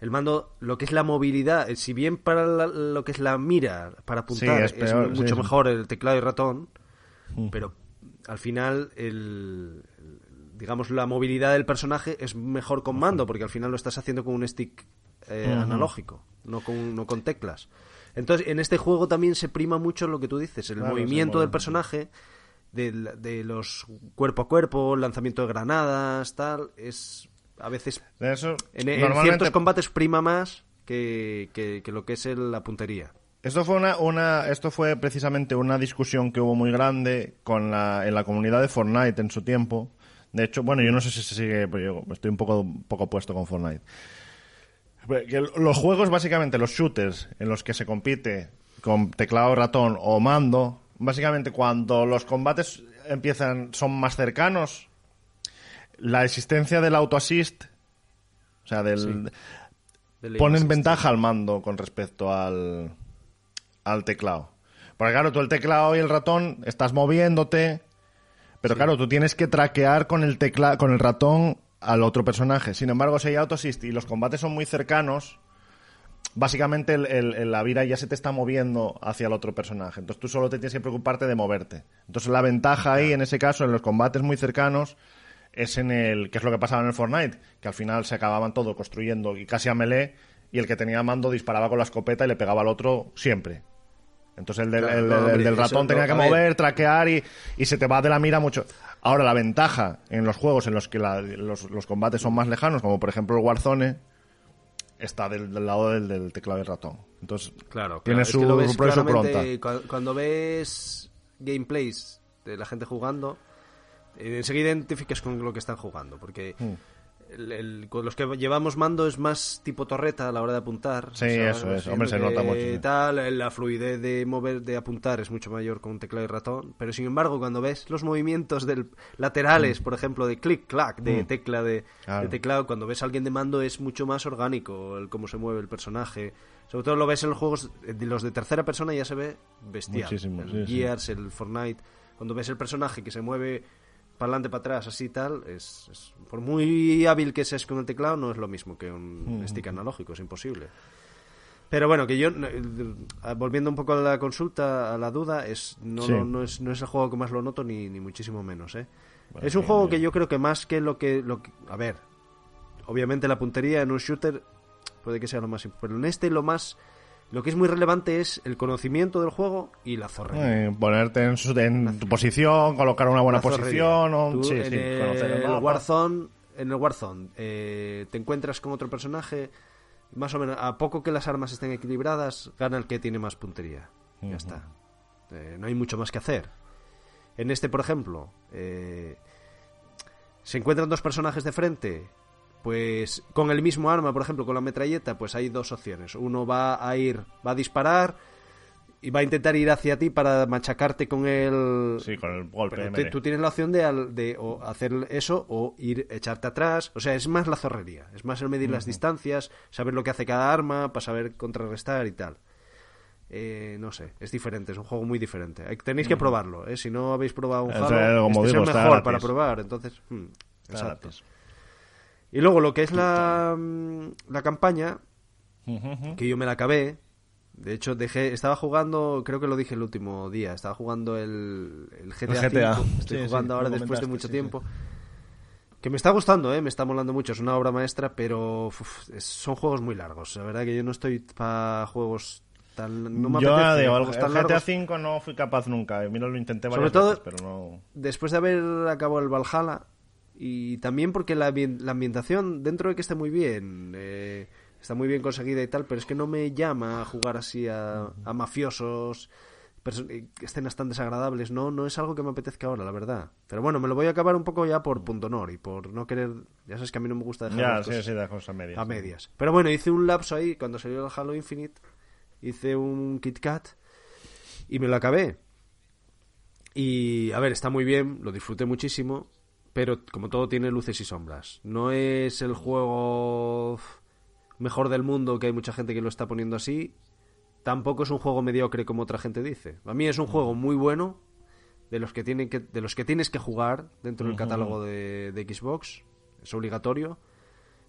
El mando, lo que es la movilidad, eh, si bien para la- lo que es la mira, para apuntar, es es, peor, mucho sí. mejor el teclado y ratón, Mm. pero al final el, digamos la movilidad del personaje es mejor con mando porque al final lo estás haciendo con un stick eh, analógico no con no con teclas entonces en este juego también se prima mucho lo que tú dices el Claro, movimiento del personaje del- de los cuerpo a cuerpo lanzamiento de granadas tal es a veces De eso, en, ciertos combates prima más que, que- que lo que es el- la puntería Esto fue una, una, esto fue precisamente una discusión que hubo muy grande con la, en la comunidad de Fortnite en su tiempo. De hecho, bueno, yo no sé si se sigue, pues yo estoy un poco, un poco puesto con Fortnite. Pero que los juegos, básicamente, los shooters en los que se compite con teclado, ratón o mando, básicamente cuando los combates empiezan, son más cercanos, la existencia del auto assist, o sea, del, assist. ventaja al mando con respecto al, al teclado. Porque claro, tú el teclado y el ratón estás moviéndote, pero claro, tú tienes que traquear con el tecla con el ratón al otro personaje. Sin embargo, si hay auto assist y los combates son muy cercanos, básicamente el, la vida ya se te está moviendo hacia el otro personaje. Entonces tú solo te tienes que preocuparte de moverte. Entonces la ventaja ahí, en ese caso, en los combates muy cercanos, es en el que es lo que pasaba en el Fortnite, que al final se acababan todo construyendo y casi a melee, y el que tenía mando disparaba con la escopeta y le pegaba al otro siempre. Entonces el del, Claro, el- no, el hombre, del eso ratón tenía que mover, traquear y, y se te va de la mira mucho. Ahora, la ventaja en los juegos en los que la- los, los combates son más lejanos, como por ejemplo el Warzone, está del, del lado del, del teclado y el ratón. Entonces, Claro, tiene claro, es su, que ves su pronta. cu- Cuando ves gameplays de la gente jugando, enseguida identificas con lo que están jugando, porque Hmm. El- el- con los que llevamos mando es más tipo torreta a la hora de apuntar. Sí, eso es. Hombre, se nota mucho, sí. Tal, la fluidez de mover, de apuntar es mucho mayor con un teclado y ratón, pero sin embargo, cuando ves los movimientos del, laterales, por ejemplo, de clic, clac, de Hmm. tecla de, Claro. de teclado, cuando ves a alguien de mando es mucho más orgánico el cómo se mueve el personaje. Sobre todo lo ves en los juegos, de los de tercera persona ya se ve bestial. Muchísimo, el sí, sí. Gears, el Fortnite, cuando ves el personaje que se mueve para adelante, para atrás, así tal, es, es- por muy hábil que seas con el teclado, no es lo mismo que un stick analógico, es imposible. Pero bueno, que yo, eh, volviendo un poco a la consulta, a la duda, es no, Sí. no, no es, no es el juego que más lo noto, ni, ni muchísimo menos. ¿eh? Bueno, es un bien, juego bien. que yo creo que más que lo que, lo que... A ver, obviamente la puntería en un shooter puede que sea lo más... imp- Pero en este lo más... Lo que es muy relevante es el conocimiento del juego y la zorrería. Eh, ponerte en, su- en tu posición, colocar una buena posición. O, Tú sí, en sí, conocer el el. Warzone, en el Warzone eh, te encuentras con otro personaje, más o menos, a poco que las armas estén equilibradas, gana el que tiene más puntería. Ya está. Eh, no hay mucho más que hacer. En este, por ejemplo, se encuentran dos personajes de frente, pues con el mismo arma, por ejemplo, con la metralleta, pues hay dos opciones. Uno va a ir, va a disparar y va a intentar ir hacia ti para machacarte con el, Sí, con el golpe. pero MD. te- tú tienes la opción de, de o hacer eso o ir echarte atrás. O sea, es más la zorrería. Es más el medir las distancias, saber lo que hace cada arma, para saber contrarrestar y tal. Eh, no sé, es diferente, es un juego muy diferente. Tenéis que probarlo, ¿eh? Si no habéis probado un Halo, este es el está mejor para probar. Entonces, hmm, exacto. gratis. Y luego lo que es la, mm, la campaña, que yo me la acabé. De hecho, dejé, estaba jugando, creo que lo dije el último día, estaba jugando el, el GTA. El GTA. V, Estoy Sí, sí, jugando ahora lo después de mucho sí, tiempo. Que me está gustando, ¿eh? me está molando mucho, es una obra maestra, pero uf, son juegos muy largos. La verdad que yo no estoy para juegos tan, no me Yo apetece digo, el, el GTA largos. V no fui capaz nunca. Mira, lo intenté Sobre varias todo- veces, pero no... Después de haber acabado el Valhalla y también porque la, la ambientación, dentro de que esté muy bien, eh, está muy bien conseguida y tal, pero es que no me llama a jugar así a, a mafiosos, eh, escenas tan desagradables, no, no es algo que me apetezca ahora, la verdad. Pero bueno, me lo voy a acabar un poco ya por punto honor y por no querer, ya sabes que a mí no me gusta dejar Ya, las sí, cosas sí, cosas medias. a medias. Pero bueno, hice un lapso ahí cuando salió el Halo Infinite. Hice un Kit Kat y me lo acabé. Y a ver, está muy bien, lo disfruté muchísimo, pero como todo tiene luces y sombras. No es el juego mejor del mundo, que hay mucha gente que lo está poniendo así. Tampoco es un juego mediocre como otra gente dice. A mí es un juego muy bueno, de los que tienen que de los que tienes que jugar dentro del catálogo de, de Xbox, es obligatorio,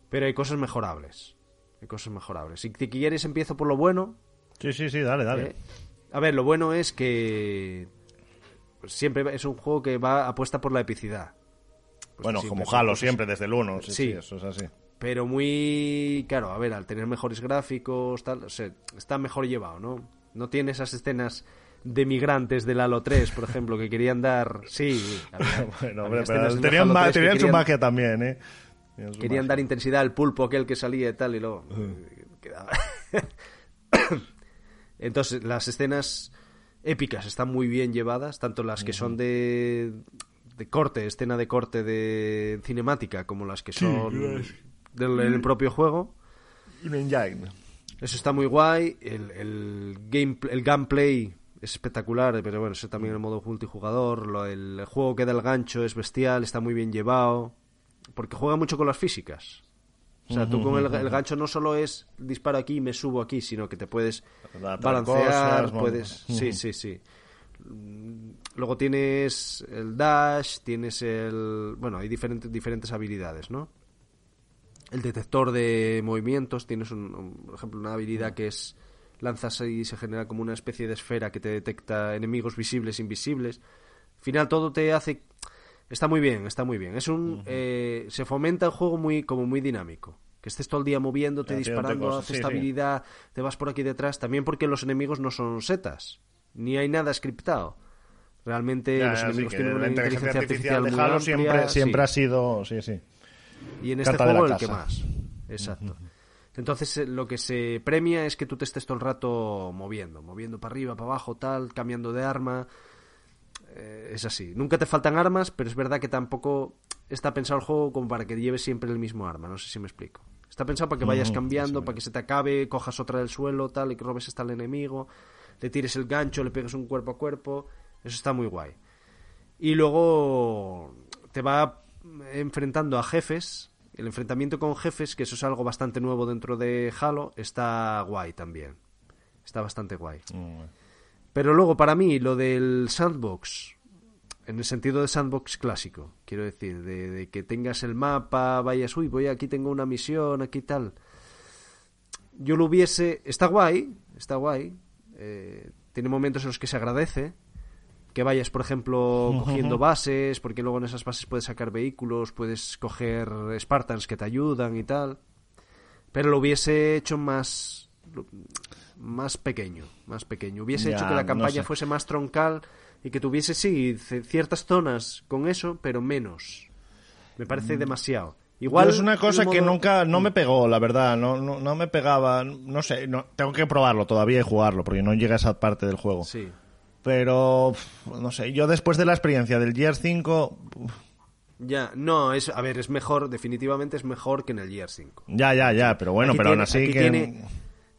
pero hay cosas mejorables. Hay cosas mejorables. Si te quieres empiezo por lo bueno, Sí, sí, sí, dale, dale. ¿eh? A ver, lo bueno es que siempre es un juego que va apuesta por la epicidad. Pues bueno, como Halo siempre, desde el 1. Sí, Sí. sí, eso es así. Pero muy claro, a ver, al tener mejores gráficos, tal, o sea, está mejor llevado, ¿no? No tiene esas escenas de migrantes del Halo 3, por ejemplo, que querían dar, sí, había- Bueno, había pero tenían, Halo ma- 3 que tenían su querían- magia también, ¿eh? Tenían Querían magia. dar intensidad al pulpo aquel que salía y tal, y luego eh, quedaba. Entonces, las escenas épicas están muy bien llevadas, tanto las que son de, de corte, escena de corte de cinemática, como las que son del propio juego. Eso está muy guay. El, el, game, el gameplay es espectacular, pero bueno, eso también el modo multijugador. Lo- el juego que da el gancho es bestial, está muy bien llevado. Porque juega mucho con las físicas. O sea, tú con el, el gancho no solo es disparo aquí y me subo aquí, sino que te puedes balancear, cosas, puedes... Sí, sí, sí. Mm, Luego tienes el dash, tienes el... Bueno, hay diferentes, diferentes habilidades, ¿no? el detector de movimientos, tienes un, un- por ejemplo una habilidad que es lanzas y se genera como una especie de esfera que te detecta enemigos visibles e invisibles. Al final todo te hace está muy bien, está muy bien. Es un eh, se fomenta el juego muy como muy dinámico. Que estés todo el día moviéndote, disparando, cosas, haces sí, esta sí. habilidad, te vas por aquí detrás, también porque los enemigos no son setas, ni hay nada scriptado. Realmente Ya, los sí, enemigos tienen una inteligencia artificial de muy Halo amplia, siempre, sí. ha sido... Sí, sí. Y en este Carta juego el que más. Exacto. Entonces eh, lo que se premia es que tú te estés todo el rato moviendo, moviendo para arriba, para abajo, tal, cambiando de arma. Eh, es así. Nunca te faltan armas, pero es verdad que tampoco está pensado el juego como para que lleves siempre el mismo arma. No sé si me explico. Está pensado para que vayas cambiando, para que se te acabe, cojas otra del suelo, tal, y que robes esta al enemigo, le tires el gancho, le pegues un cuerpo a cuerpo. Eso está muy guay. Y luego te va enfrentando a jefes. El enfrentamiento con jefes, que eso es algo bastante nuevo dentro de Halo, está guay también. Está bastante guay. Mm, Pero luego, para mí, lo del sandbox, en el sentido de sandbox clásico, quiero decir, de, de que tengas el mapa, vayas, uy, voy aquí, tengo una misión, aquí tal. Yo lo hubiese. Está guay, está guay. eh, tiene momentos en los que se agradece. Que vayas, por ejemplo, cogiendo bases, porque luego en esas bases puedes sacar vehículos, puedes coger Spartans que te ayudan y tal. Pero lo hubiese hecho más más pequeño, más pequeño. Hubiese Ya, hecho que la no campaña sé. fuese más troncal y que tuviese sí ciertas zonas con eso, pero menos. Me parece demasiado. Igual Yo es una cosa que nunca no me pegó, la verdad, no, no, no me pegaba, no sé, no, tengo que probarlo todavía y jugarlo, porque no llega a esa parte del juego. Sí. Pero, no sé, yo después de la experiencia del Gear 5, uf, Ya, no, es a ver, es mejor, definitivamente es mejor que en el Gear 5. ya, ya, ya, pero bueno, Aquí pero tiene- aún así que... tiene,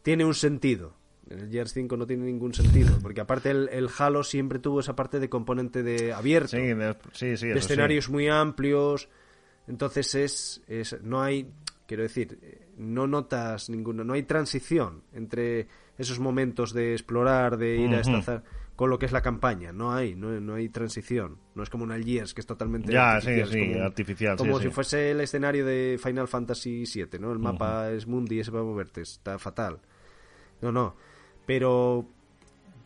tiene un sentido. En el Gear 5 no tiene ningún sentido, porque aparte el, el Halo siempre tuvo esa parte de componente de abierto. Sí, de- sí, sí, de escenarios muy amplios. Entonces es, es no hay, quiero decir, no notas ninguno, no hay transición entre esos momentos de explorar, de ir a esta Ujú. za- con lo que es la campaña. No hay, no, no hay transición. No es como el Gears que es totalmente Ya, artificial. sí, como, artificial, sí, Como sí. si fuese el escenario de Final Fantasy VII, ¿no? El mapa es mundi y ese para moverte, está fatal. No, no. Pero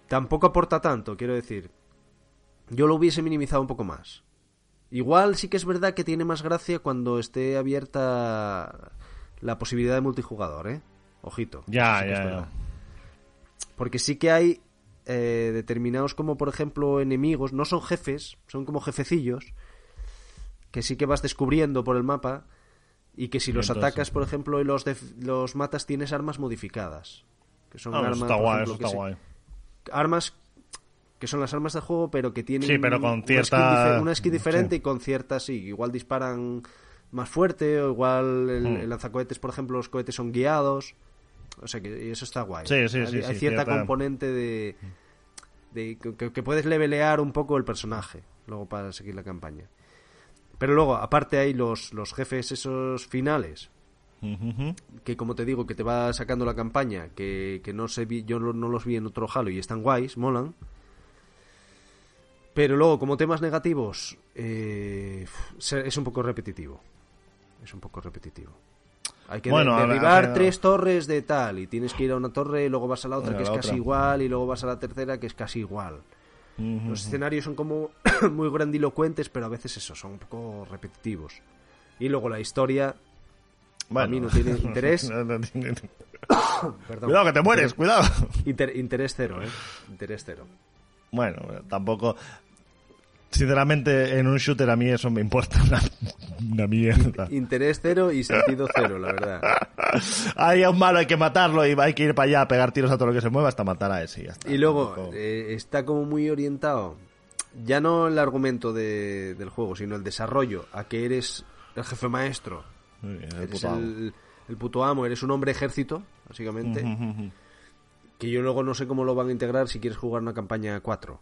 tampoco aporta tanto, quiero decir. Yo lo hubiese minimizado un poco más. Igual sí que es verdad que tiene más gracia cuando esté abierta la posibilidad de multijugador, ¿eh? Ojito. Ya, Sí ya, ya. Porque sí que hay eh, determinados como, por ejemplo, enemigos, no son jefes, son como jefecillos, que sí que vas descubriendo por el mapa y que si los Entonces, atacas, por ejemplo, y los, def- los matas, tienes armas modificadas. Que son Ah, eso armas, está por guay, ejemplo, eso que está se- guay. armas que son las armas de juego, pero que tienen Sí, pero con una skin cierta- dife- una skin diferente sí. y con ciertas, sí, igual disparan más fuerte o igual el, Hmm. el lanzacohetes, por ejemplo, los cohetes son guiados. O sea, que eso está guay. Sí, sí, hay, sí, hay sí, cierta cierta- componente de, de que, que puedes levelear un poco el personaje luego para seguir la campaña. Pero luego, aparte hay los, los jefes esos finales, que como te digo, que te va sacando la campaña, que, que no sé, vi- yo no, los vi en otro Halo y están guays, molan. Pero luego, como temas negativos, eh, se- es un poco repetitivo. Es un poco repetitivo. Hay que Bueno, de- a ver, derribar a ver, tres torres de tal y tienes que ir a una torre y luego vas a la otra que es casi igual y luego vas a la tercera que es casi igual. Los escenarios son como muy grandilocuentes, pero a veces eso, son un poco repetitivos. Y luego la historia, a mí no tiene interés. Perdón. cuidado que te mueres, cuidado. Inter- interés cero, ¿eh? Interés cero. Bueno, tampoco. Sinceramente, en un shooter a mí eso me importa una, una mierda. Interés cero y sentido cero, la verdad. Hay a un malo, hay que matarlo y hay que ir para allá a pegar tiros a todo lo que se mueva hasta matar a ese y ya está. Y luego eh, está como muy orientado, ya no el argumento de- del juego, sino el desarrollo, a que eres el jefe maestro, bien, el eres puto amo. el, el puto amo, eres un hombre ejército, básicamente, que yo luego no sé cómo lo van a integrar si quieres jugar una campaña 4.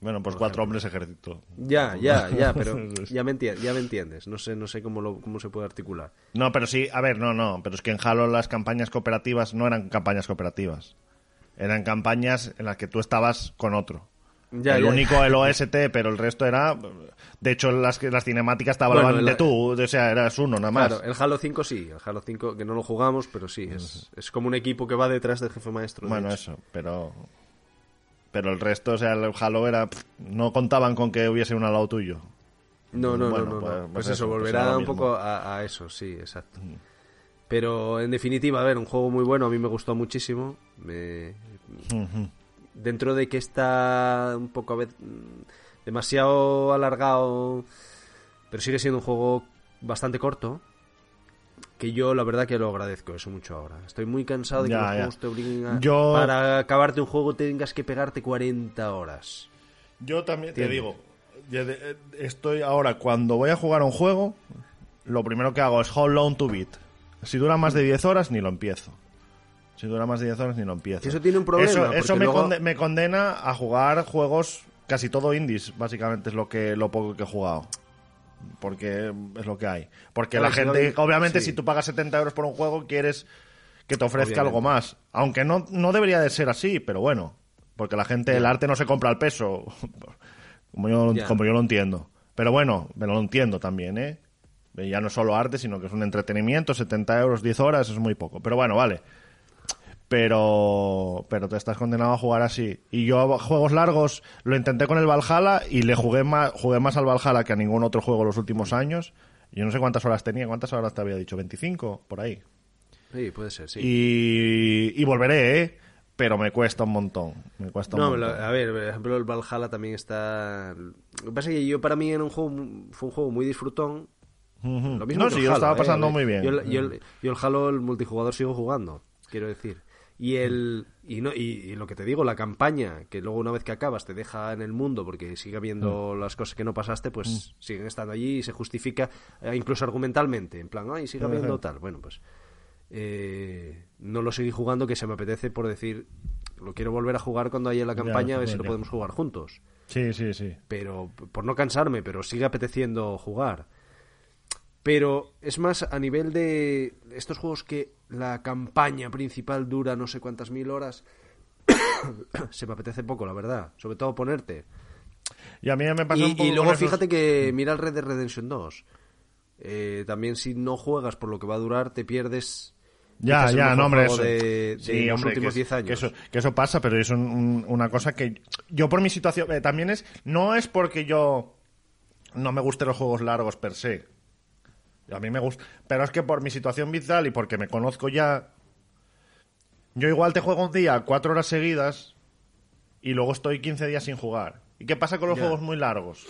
Bueno, pues cuatro hombres ejército. Ya, ya, ya, pero ya me, enti- ya me entiendes. No sé, no sé cómo, lo, cómo se puede articular. No, pero sí, a ver, no, no, pero es que en Halo las campañas cooperativas no eran campañas cooperativas. Eran campañas en las que tú estabas con otro. Ya, el ya. único el OST, pero el resto era. De hecho, las, las cinemáticas te hablaban Bueno, de la- tú, o sea, eras uno nada más. Claro, el Halo 5 sí, el Halo 5 que no lo jugamos, pero sí, es, es como un equipo que va detrás del jefe maestro. de Bueno, hecho. eso, pero. Pero el resto, o sea, el Halo era. pff, No contaban con que hubiese uno al lado tuyo. No, no, Bueno, no, no, pues- no. pues Pues, eso, eso, pues volverá un poco a, a eso, sí, exacto. Pero en definitiva, a ver, un juego muy bueno, a mí me gustó muchísimo. Me... Dentro de que está un poco a mm, demasiado alargado, pero sigue siendo un juego bastante corto. Que yo la verdad que lo agradezco eso mucho ahora. Estoy muy cansado de que Ya, los ya. juegos te obliguen a... Yo- Para acabarte un juego tengas que pegarte 40 horas. Yo también te digo, eh, estoy ahora, cuando voy a jugar a un juego, lo primero que hago es how long to beat. Si dura más de 10 horas, ni lo empiezo. Si dura más de 10 horas, ni lo empiezo. Eso tiene un problema, Eso, eso me, luego- conde- me condena a jugar juegos casi todo indies, básicamente es lo que lo poco que he jugado. Porque es lo que hay. Porque la gente, obviamente, sí. si tú pagas 70 euros por un juego, quieres que te ofrezca Obviamente. algo más. Aunque no, no debería de ser así, pero bueno. Porque la gente, el arte no se compra al peso. Como yo, como yo lo entiendo. Pero bueno, me lo entiendo también, ¿eh? Ya no es solo arte, sino que es un entretenimiento. 70 euros, 10 horas, es muy poco. Pero bueno, vale. Pero, pero te estás condenado a jugar así. Y yo juegos largos lo intenté con el Valhalla y le jugué más, jugué más al Valhalla que a ningún otro juego los últimos años. Yo no sé cuántas horas tenía, cuántas horas te había dicho, 25, por ahí. Sí, puede ser, sí. Y, y volveré, ¿eh? Pero me cuesta un montón. Me cuesta un No, montón. a ver, por ejemplo, el Valhalla también está. Lo que pasa es que yo, para mí, era un juego, fue un juego muy disfrutón. Lo mismo no, que sí, el yo Halo, estaba ¿eh? pasando muy bien. Yo el Halo, el multijugador, sigo jugando, quiero decir. Y el y, no, y, y lo que te digo, la campaña, que luego una vez que acabas te deja en el mundo porque sigue habiendo Mm. las cosas que no pasaste, pues siguen estando allí y se justifica, eh, incluso argumentalmente, en plan, ay, sigue habiendo tal. Bueno, pues eh, no lo seguí jugando que se me apetece por decir, lo quiero volver a jugar cuando haya la Ya, campaña, a ver si lo podemos jugar juntos Sí, sí, sí. pero por no cansarme, pero sigue apeteciendo jugar. Pero es más a nivel de estos juegos que la campaña principal dura no sé cuántas mil horas. se me apetece poco, la verdad. Sobre todo ponerte. Y a mí me pasa un poco y luego esos- fíjate que mira el Red Dead Redemption 2. Eh, también si no juegas por lo que va a durar, te pierdes. Ya, ya, no, hombre, juego eso. de, de Sí, los hombre, últimos que, 10 años. Que eso, que eso pasa, pero es un- un- una cosa que yo por mi situación eh, también es no es porque yo no me gusten los juegos largos per se. A mí me gusta, pero es que por mi situación vital y porque me conozco ya Yo igual te juego un día cuatro horas seguidas y luego estoy 15 días sin jugar. ¿Y qué pasa con los juegos muy largos?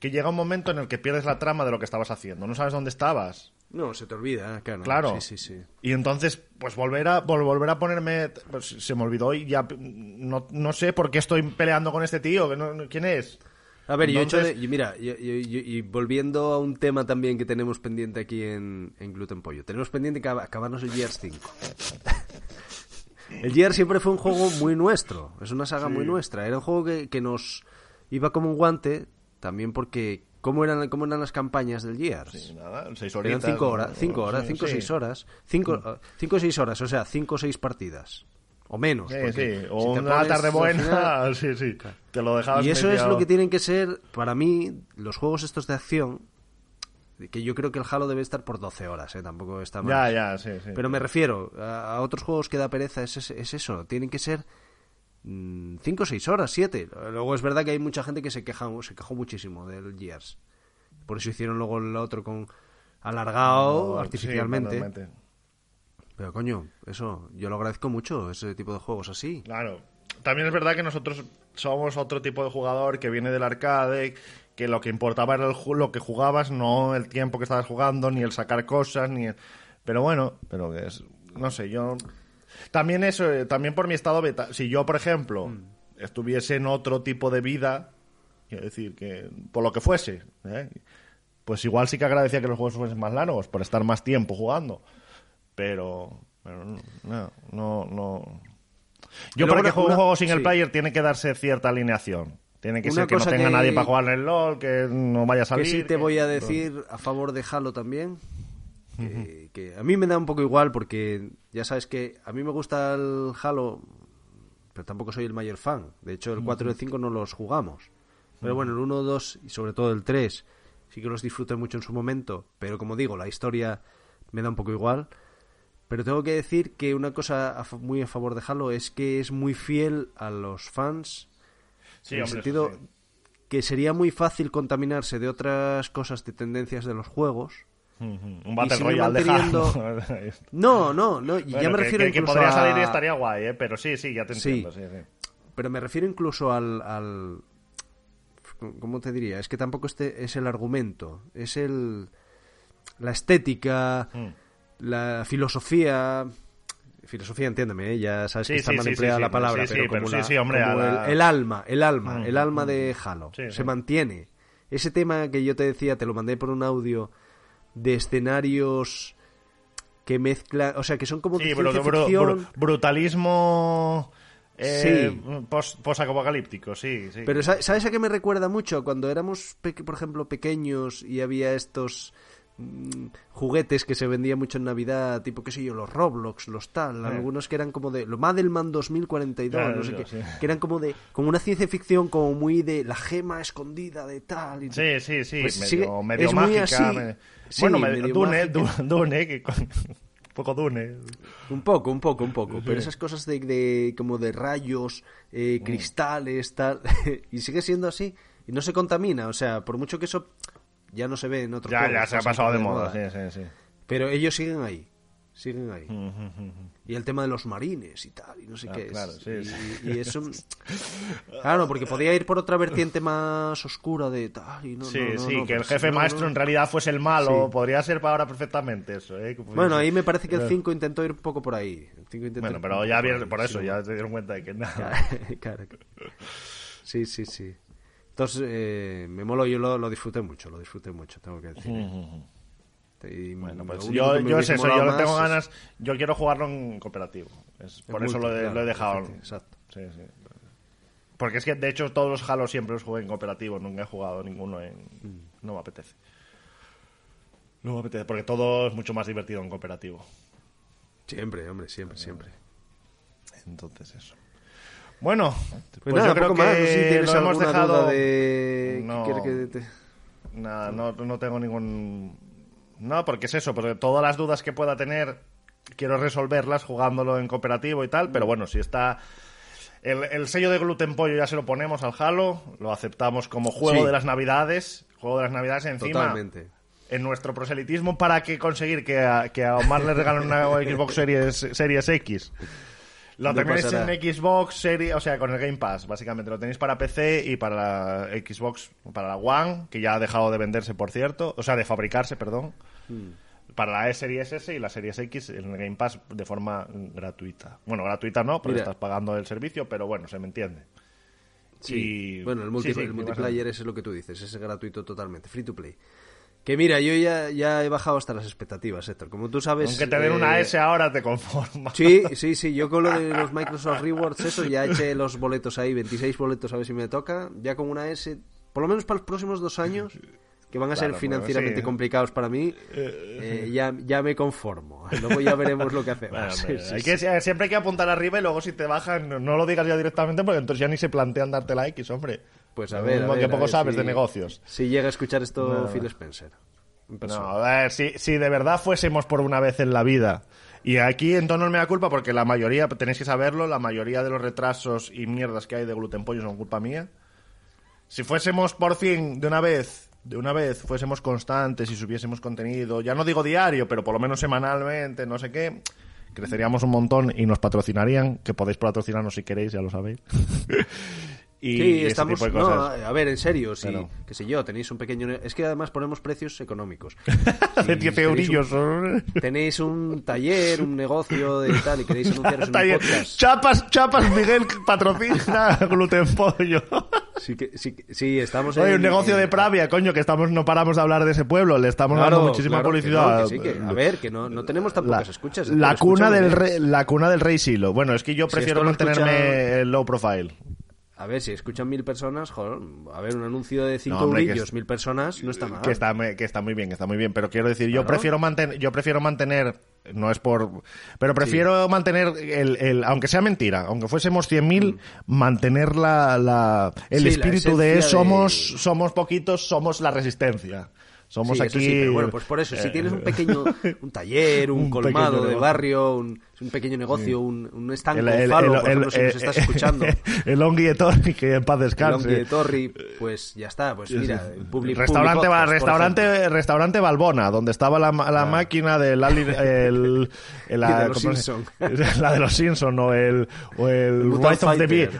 Que llega un momento en el que pierdes la trama de lo que estabas haciendo. No sabes dónde estabas. No, se te olvida, claro. Claro. Sí, sí, sí. Y entonces, pues volver a, vol- volver a ponerme. Pues se me olvidó y ya. No, no sé por qué estoy peleando con este tío. que no- ¿Quién es? A ver, yo he hecho Entonces- de- y mira, yo- yo- yo- y volviendo a un tema también que tenemos pendiente aquí en, en Gluten Pollo. Tenemos pendiente que acab- acabarnos el Gears 5. el Gears siempre fue un juego muy nuestro, es una saga muy nuestra. Era un juego que, que nos iba como un guante, también porque... ¿Cómo eran, cómo eran las campañas del Gears? Sí, nada, seis Eran horitas. cinco horas, cinco horas, cinco sí. seis horas, cinco, eh, cinco o seis horas, o sea, cinco o seis partidas. O menos. Sí, porque sí. O si una tarde buena. final- Sí, sí. Te lo dejabas y eso es lo que tienen que ser, para mí, los juegos estos de acción, que yo creo que el Halo debe estar por 12 horas, ¿eh? tampoco está mal. Ya, ya, sí, sí. Pero me refiero a, a otros juegos que da pereza, es, es, es eso, tienen que ser 5 o 6 horas, 7. Luego es verdad que hay mucha gente que se queja se quejó muchísimo del Gears. Por eso hicieron luego el otro con alargado No, artificialmente. sí. Pero coño, eso, yo lo agradezco mucho, ese tipo de juegos así. Claro. También es verdad que nosotros somos otro tipo de jugador que viene del arcade, que lo que importaba era el lo que jugabas, no el tiempo que estabas jugando, ni el sacar cosas, ni el... Pero bueno, pero que es... No sé, yo... También eso, eh, también por mi estado beta. Si yo, por ejemplo, Mm. estuviese en otro tipo de vida, quiero decir, que por lo que fuese, ¿eh? pues igual sí que agradecía que los juegos fuesen más largos, por estar más tiempo jugando. Pero, pero no, no, no. Yo para que juegue un juego single sí. player tiene que darse cierta alineación. Tiene que Una ser que no tenga que- nadie para jugar en el LOL, que no vaya a salir. Que sí te que- voy a decir a favor de Halo también. Que, que a mí me da un poco igual porque ya sabes que a mí me gusta el Halo, pero tampoco soy el mayor fan. De hecho, el 4 y el 5 no los jugamos. Pero bueno, el 1, 2 y sobre todo el 3 sí que los disfruté mucho en su momento. Pero como digo, la historia me da un poco igual. Pero tengo que decir que una cosa a muy a favor de Halo es que es muy fiel a los fans Sí, en el sentido sí. que sería muy fácil contaminarse de otras cosas de tendencias de los juegos. Un Battle Royale de manteniendo- Halo. No, no, no, y ya Bueno, me que- refiero que, que incluso podría a- salir y estaría guay, ¿eh? Pero sí, sí, ya te entiendo. Sí, sí. Pero me refiero incluso al, al... ¿Cómo te diría? Es que tampoco este es el argumento, es el... La estética, Mm. La filosofía... Filosofía, entiéndeme, ¿eh? ya sabes Sí, que está sí, mal sí, empleada sí, la sí, palabra, sí, sí, pero como, pero sí, la- sí, hombre, como a la- el, el alma, el alma, Mm, el alma mm. de Halo Sí, se sí. mantiene. Ese tema que yo te decía, te lo mandé por un audio de escenarios que mezclan, o sea, que son como Sí, brutalismo eh, post- posapocalíptico, sí, sí. Pero ¿sa- ¿sabes a qué me recuerda mucho? Cuando éramos, por ejemplo, pequeños y había estos mm, juguetes que se vendían mucho en Navidad, tipo, qué sé yo, los Roblox, los tal, algunos que eran como de... Lo Madelman 2042, Claro, no sé qué, sí. que eran como de... Como una ciencia ficción, como muy de la gema escondida de tal y Sí, sí, sí, Pues medio, sigue- medio es muy mágica. así. me- Sí, bueno, medio- Dune, mágica. Du- Dune, que un poco Dune. Un poco, un poco, un poco. Pero esas cosas de, de como de rayos, eh, Mm. cristales, tal. y sigue siendo así. Y no se contamina. O sea, por mucho que eso ya no se ve en otros Ya, juegos, ya se ha pasa pasado de de moda, moda. sí, sí, sí. Pero ellos siguen ahí. Siguen ahí. Y el tema de los marines y tal. Y no sé Ah, qué claro, es. sí, y, sí. y eso. Claro, porque podía ir por otra vertiente más oscura de tal. Y no, Sí, no, no, sí, que el jefe maestro en realidad fuese el malo. Podría ser para ahora perfectamente eso. ¿eh? Bueno, ahí me parece que el Claro. 5 intentó ir un poco por ahí. El 5 intentó Bueno, pero ya vieron, por eso, ya se dieron cuenta de que nada. Claro, claro. Sí, sí, sí. Entonces, eh, me moló, yo lo, lo disfruté mucho, lo disfruté mucho, tengo que decir. Y Bueno, pues yo, yo es eso, yo tengo ganas, yo quiero jugarlo en cooperativo. Es, por eso multi, lo, he- claro, lo he dejado. Exacto. Sí, sí. Porque es que de hecho todos los Halo siempre los jugué en cooperativo, nunca he jugado ninguno en... Mm. No me apetece. No me apetece, porque todo es mucho más divertido en cooperativo. Siempre, hombre, siempre, siempre. Entonces eso. Bueno, pues, nada, yo creo que más, no sé si tienes lo hemos dejado... de... ¿qué No. que te- Nada, no, no tengo ningún... No, porque es eso, porque todas las dudas que pueda tener quiero resolverlas jugándolo en cooperativo y tal, pero bueno, si está... El, el sello de Gluten Pollo ya se lo ponemos al Halo, lo aceptamos como juego Sí. de las Navidades, juego de las Navidades encima. Totalmente. En nuestro proselitismo para que conseguir que a, que a Omar le regalen una Xbox Series, Series X. Lo tenéis en Xbox Series, o sea, con el Game Pass, básicamente. Lo tenéis para PC y para la Xbox, para la One, que ya ha dejado de venderse, por cierto. O sea, de fabricarse, perdón. Hmm. Para la E Series S y la Series X en el Game Pass de forma gratuita. Bueno, gratuita no, porque Mira. estás pagando el servicio, pero bueno, se me entiende. Sí. Y- Bueno, el, multi- sí, sí, el multiplayer ese es lo que tú dices, es gratuito totalmente, free to play. Que mira, yo ya, ya he bajado hasta las expectativas, Héctor. Como tú sabes... Aunque te den una eh, S ahora te conformas. Sí, sí, sí, yo con lo de los Microsoft Rewards, eso, ya eché los boletos ahí, 26 boletos a ver si me toca, ya con una S, por lo menos para los próximos dos años, que van a ser Claro, financieramente bueno, sí. complicados para mí, eh, ya, ya me conformo. Luego ya veremos lo que hacemos. Bueno, Sí, hombre, sí, hay sí. que, siempre hay que apuntar arriba y luego si te bajan no, no lo digas ya directamente porque entonces ya ni se plantean darte la X, hombre. Pues a ver, a mismo ver, que a poco ver sabes si- de negocios. Si llega a escuchar esto Nada. Phil Spencer. en No, a ver, si, si de verdad fuésemos por una vez en la vida, y aquí en tono no me da culpa porque la mayoría, tenéis que saberlo, la mayoría de los retrasos y mierdas que hay de gluten pollo son culpa mía. Si fuésemos por fin de una vez, de una vez fuésemos constantes y subiésemos contenido, ya no digo diario, pero por lo menos semanalmente, no sé qué, creceríamos un montón y nos patrocinarían, que podéis patrocinarnos si queréis, ya lo sabéis. y Sí, estamos. tipo de no, cosas. a ver, en serio, si, Pero- qué sé yo, tenéis un pequeño. Es que además ponemos precios económicos. de Si 10 tenéis eurillos. un- Tenéis un taller, un negocio de tal y queréis anunciaros en un podcast. Chapas, chapas, Miguel patrocina gluten pollo. Sí, que, sí, que- sí, estamos Oye, en- un negocio en- de Pravia, coño, que estamos no paramos de hablar de ese pueblo, le estamos Claro, dando muchísima claro, que publicidad. no, que sí, que- a ver, que no, no tenemos tan pocas escuchas. la cuna escúchame, del rey, la cuna del rey Silo. Bueno, es que yo Si prefiero lo mantenerme escucha- low profile. A ver, si escuchan mil personas, joder, a ver, un anuncio de cinco No, hombre, es- mil personas, no está mal. Que está, que está muy bien, que está muy bien. Pero quiero decir, yo Claro. prefiero mantener, yo prefiero mantener, no es por, pero prefiero mantener el, el, aunque sea mentira, aunque fuésemos 100.000, mantener la, la, el Mm. La espíritu de somos, de- somos poquitos, somos la resistencia. Somos Sí, aquí. pero bueno, pues por eso, si eh, tienes un pequeño, un taller, un, Un colmado de barrio, un, un pequeño negocio, un, un stand el, el, falo, el- por ejemplo, si el- nos estás eh, escuchando. el Ongui de Torri, que en paz el descanse. Longi de Torri, pues ya está, pues mira, el public, restaurante, public va- podcast, restaurante, restaurante Balbona, donde estaba la, la máquina del Ali- el, el- la, de los ¿cómo se- Simpson. la de los Simpson o el, o el Rise of, the. Be-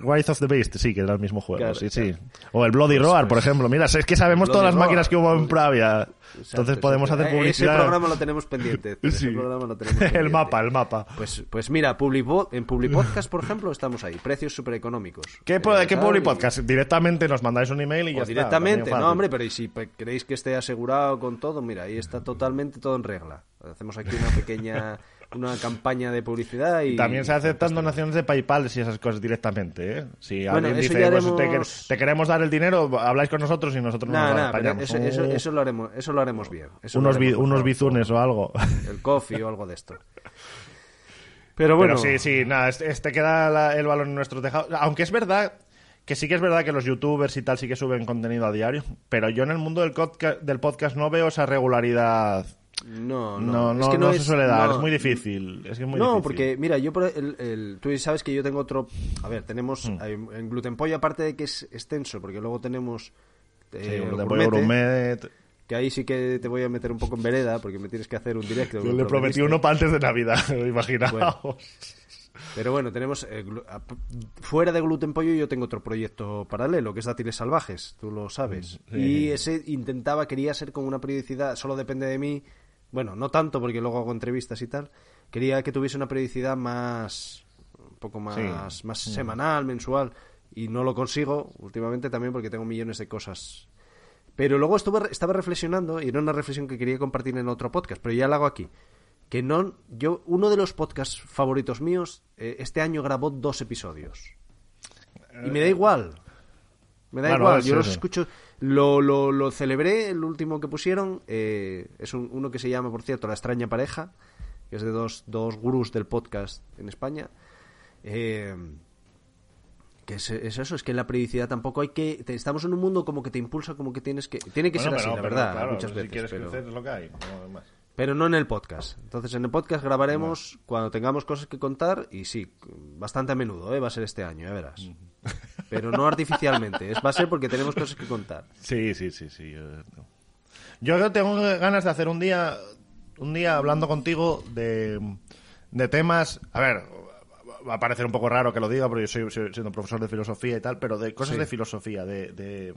Rise of the Beast, sí, que era el mismo juego, Claro, sí, claro. sí. O el Bloody Roar, por pues- ejemplo. Mira, es que sabemos Bloody todas las Roar, máquinas que hubo en Pravia. Exacto, Entonces podemos hacer Eh, publicidad. Ese programa lo tenemos pendiente. Ese Sí. programa lo tenemos el pendiente. mapa, el mapa. Pues, pues mira, Publipo- en Publipodcast, por ejemplo, estamos ahí. Precios súper económicos. ¿Qué, po- ¿qué Public Podcast? Directamente nos mandáis un email y ya O está. directamente, no, hombre, pero y si queréis que esté asegurado con todo, mira, ahí está totalmente todo en regla. Hacemos aquí una pequeña una campaña de publicidad y... También se aceptan donaciones de PayPal y esas cosas directamente, ¿eh? Si Bueno, alguien dice, pues, haremos- te, quer- te queremos dar el dinero, habláis con nosotros y nosotros nos lo nada, pero apañamos. eso, eso, Uh, eso lo haremos, eso lo haremos bien. Eso unos bi- haremos, por unos bizunes o algo. El coffee o algo de esto. Pero bueno, Pero sí, sí, nada, este, este queda la- el balón en nuestros tejados. Aunque es verdad que sí que es verdad que los youtubers y tal sí que suben contenido a diario, pero yo en el mundo del, del podcast no veo esa regularidad. No, No, no, no, es que no no se es- suele dar, no, es muy difícil. Es que es muy no, difícil. porque mira, yo por el, el- tú sabes que yo tengo otro, a ver, tenemos hay- en Gluten Pollo aparte de que es extenso, porque luego tenemos Sí, eh, gourmet, gourmet. que ahí sí que te voy a meter un poco en vereda porque me tienes que hacer un directo. Yo le prometí uno para antes de Navidad, imaginaos. Pero bueno, tenemos eh, fuera de Gluten Pollo yo tengo otro proyecto paralelo que es Dátiles Salvajes, tú lo sabes. Sí. Y ese intentaba, quería ser con una periodicidad, solo depende de mí, bueno, no tanto porque luego hago entrevistas y tal, quería que tuviese una periodicidad más, un poco más, Sí. más semanal, mensual, y no lo consigo últimamente también porque tengo millones de cosas. Pero luego estuve, estaba reflexionando, y era una reflexión que quería compartir en otro podcast, pero ya la hago aquí. Que no, yo, uno de los podcasts favoritos míos, eh, este año grabó dos episodios. Y me da igual. Me da Bueno, igual, yo los escucho. Lo, lo, lo celebré, el último que pusieron. eh, es un- uno que se llama, por cierto, La extraña pareja, que es de dos, dos gurús del podcast en España. Eh, que es, es eso, es que la periodicidad tampoco hay que. te- estamos en un mundo como que te impulsa, como que tienes que. Tiene que Bueno, ser así, la pero verdad, claro, muchas si veces. quieres crecer es lo que hay. no más. Pero no en el podcast. Entonces, en el podcast grabaremos cuando tengamos cosas que contar y sí, bastante a menudo, ¿eh? va a ser este año, ya verás. Pero no artificialmente, es va a ser porque tenemos cosas que contar. Sí, sí, sí, sí. Yo, yo tengo ganas de hacer un día, un día hablando contigo de, de temas. A ver, va a parecer un poco raro que lo diga, porque yo soy, soy- siendo profesor de filosofía y tal, pero de cosas Sí. de filosofía, de, de-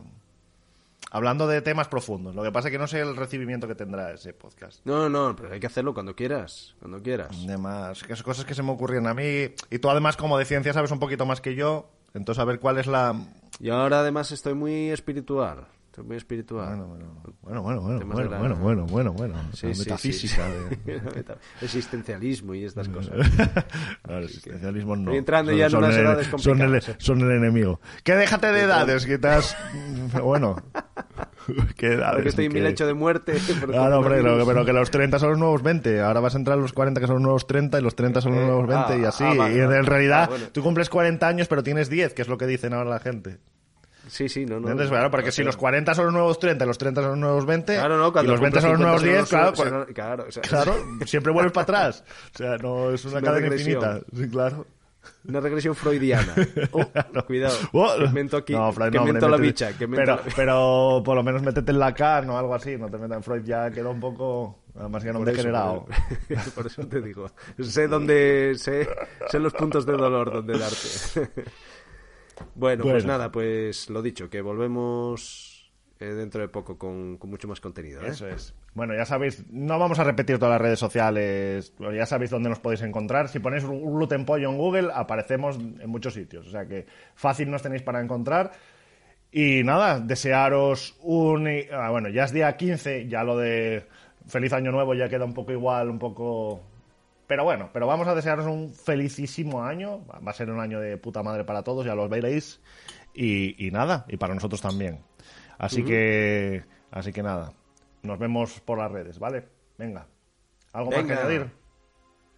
Hablando de temas profundos. Lo que pasa es que no sé el recibimiento que tendrá ese podcast. No, no, pero hay que hacerlo cuando quieras, cuando quieras. De más, que es cosas que se me ocurrían a mí. Y tú además, como de ciencia, sabes un poquito más que yo. Entonces, a ver cuál es la... Y ahora además estoy muy espiritual, estoy muy espiritual. Bueno, bueno, bueno, bueno, bueno, bueno, la- bueno, bueno, bueno, bueno. Sí, sí, metafísica sí. de... Existencialismo y estas cosas. No, el existencialismo no. Entrando Son- ya en son unas el- edades son el, son el enemigo. Que déjate de edades, que estás... Bueno. ¿Qué edades? Ahora que estoy en mi lecho de muerte. Ah, no, hombre, lo- pero que los 30 son los nuevos 20. Ahora vas a entrar a los 40 que son los nuevos 30 y los 30 son los Eh, nuevos 20 ah, y así. ah, vale, y en vale. realidad Ah, bueno. tú cumples 40 años pero tienes 10, que es lo que dicen ahora la gente. Sí, sí, no, no. ¿Entiendes? Claro, porque si los 40 son los nuevos 30 y los 30 son los nuevos 20 Claro, no, y los 20 son los nuevos 10, 50 claro, son pues- claro, o sea, claro, siempre vuelves para atrás. O sea, no es una, una cadena regresión. infinita. Sí, claro. Una regresión freudiana. Oh, cuidado. Oh, que mento aquí. no, Freud, que no, hombre, mento la bicha. Que pero, la- pero por lo menos métete en Lacan o algo así. No te metas en Freud, ya quedó un poco. Además, ya no me he generado. Por, por eso te digo. Sé dónde. Sé, sé los puntos de dolor donde darte. bueno, pues nada, pues lo dicho, que volvemos eh, dentro de poco con, con mucho más contenido. ¿eh? Eso es. Bueno, ya sabéis, no vamos a repetir todas las redes sociales, ya sabéis dónde nos podéis encontrar. Si ponéis un gluten pollo en Google, aparecemos en muchos sitios. O sea que fácil nos tenéis para encontrar. Y nada, desearos un... ah, bueno, ya es día 15, ya lo de feliz año nuevo ya queda un poco igual, un poco... Pero bueno, pero vamos a desearos un felicísimo año. Va a ser un año de puta madre para todos, ya lo veréis. Y, y nada, y para nosotros también. Así que... Así que nada. Nos vemos por las redes, ¿vale? Venga. ¿Algo más que añadir?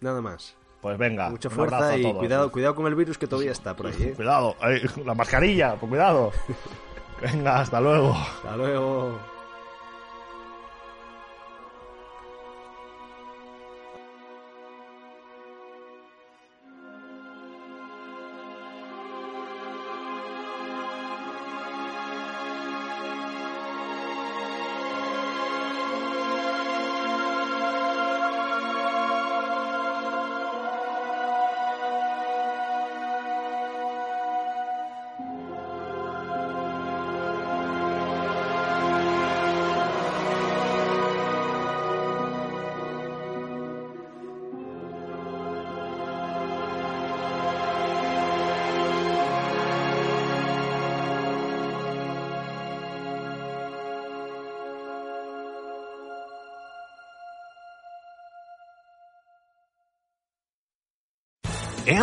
Nada más. Pues venga. Mucha fuerza y cuidado, cuidado con el virus que todavía está por ahí. ¿eh? Cuidado. Ay, la mascarilla, pues cuidado. Venga, hasta luego. Hasta luego.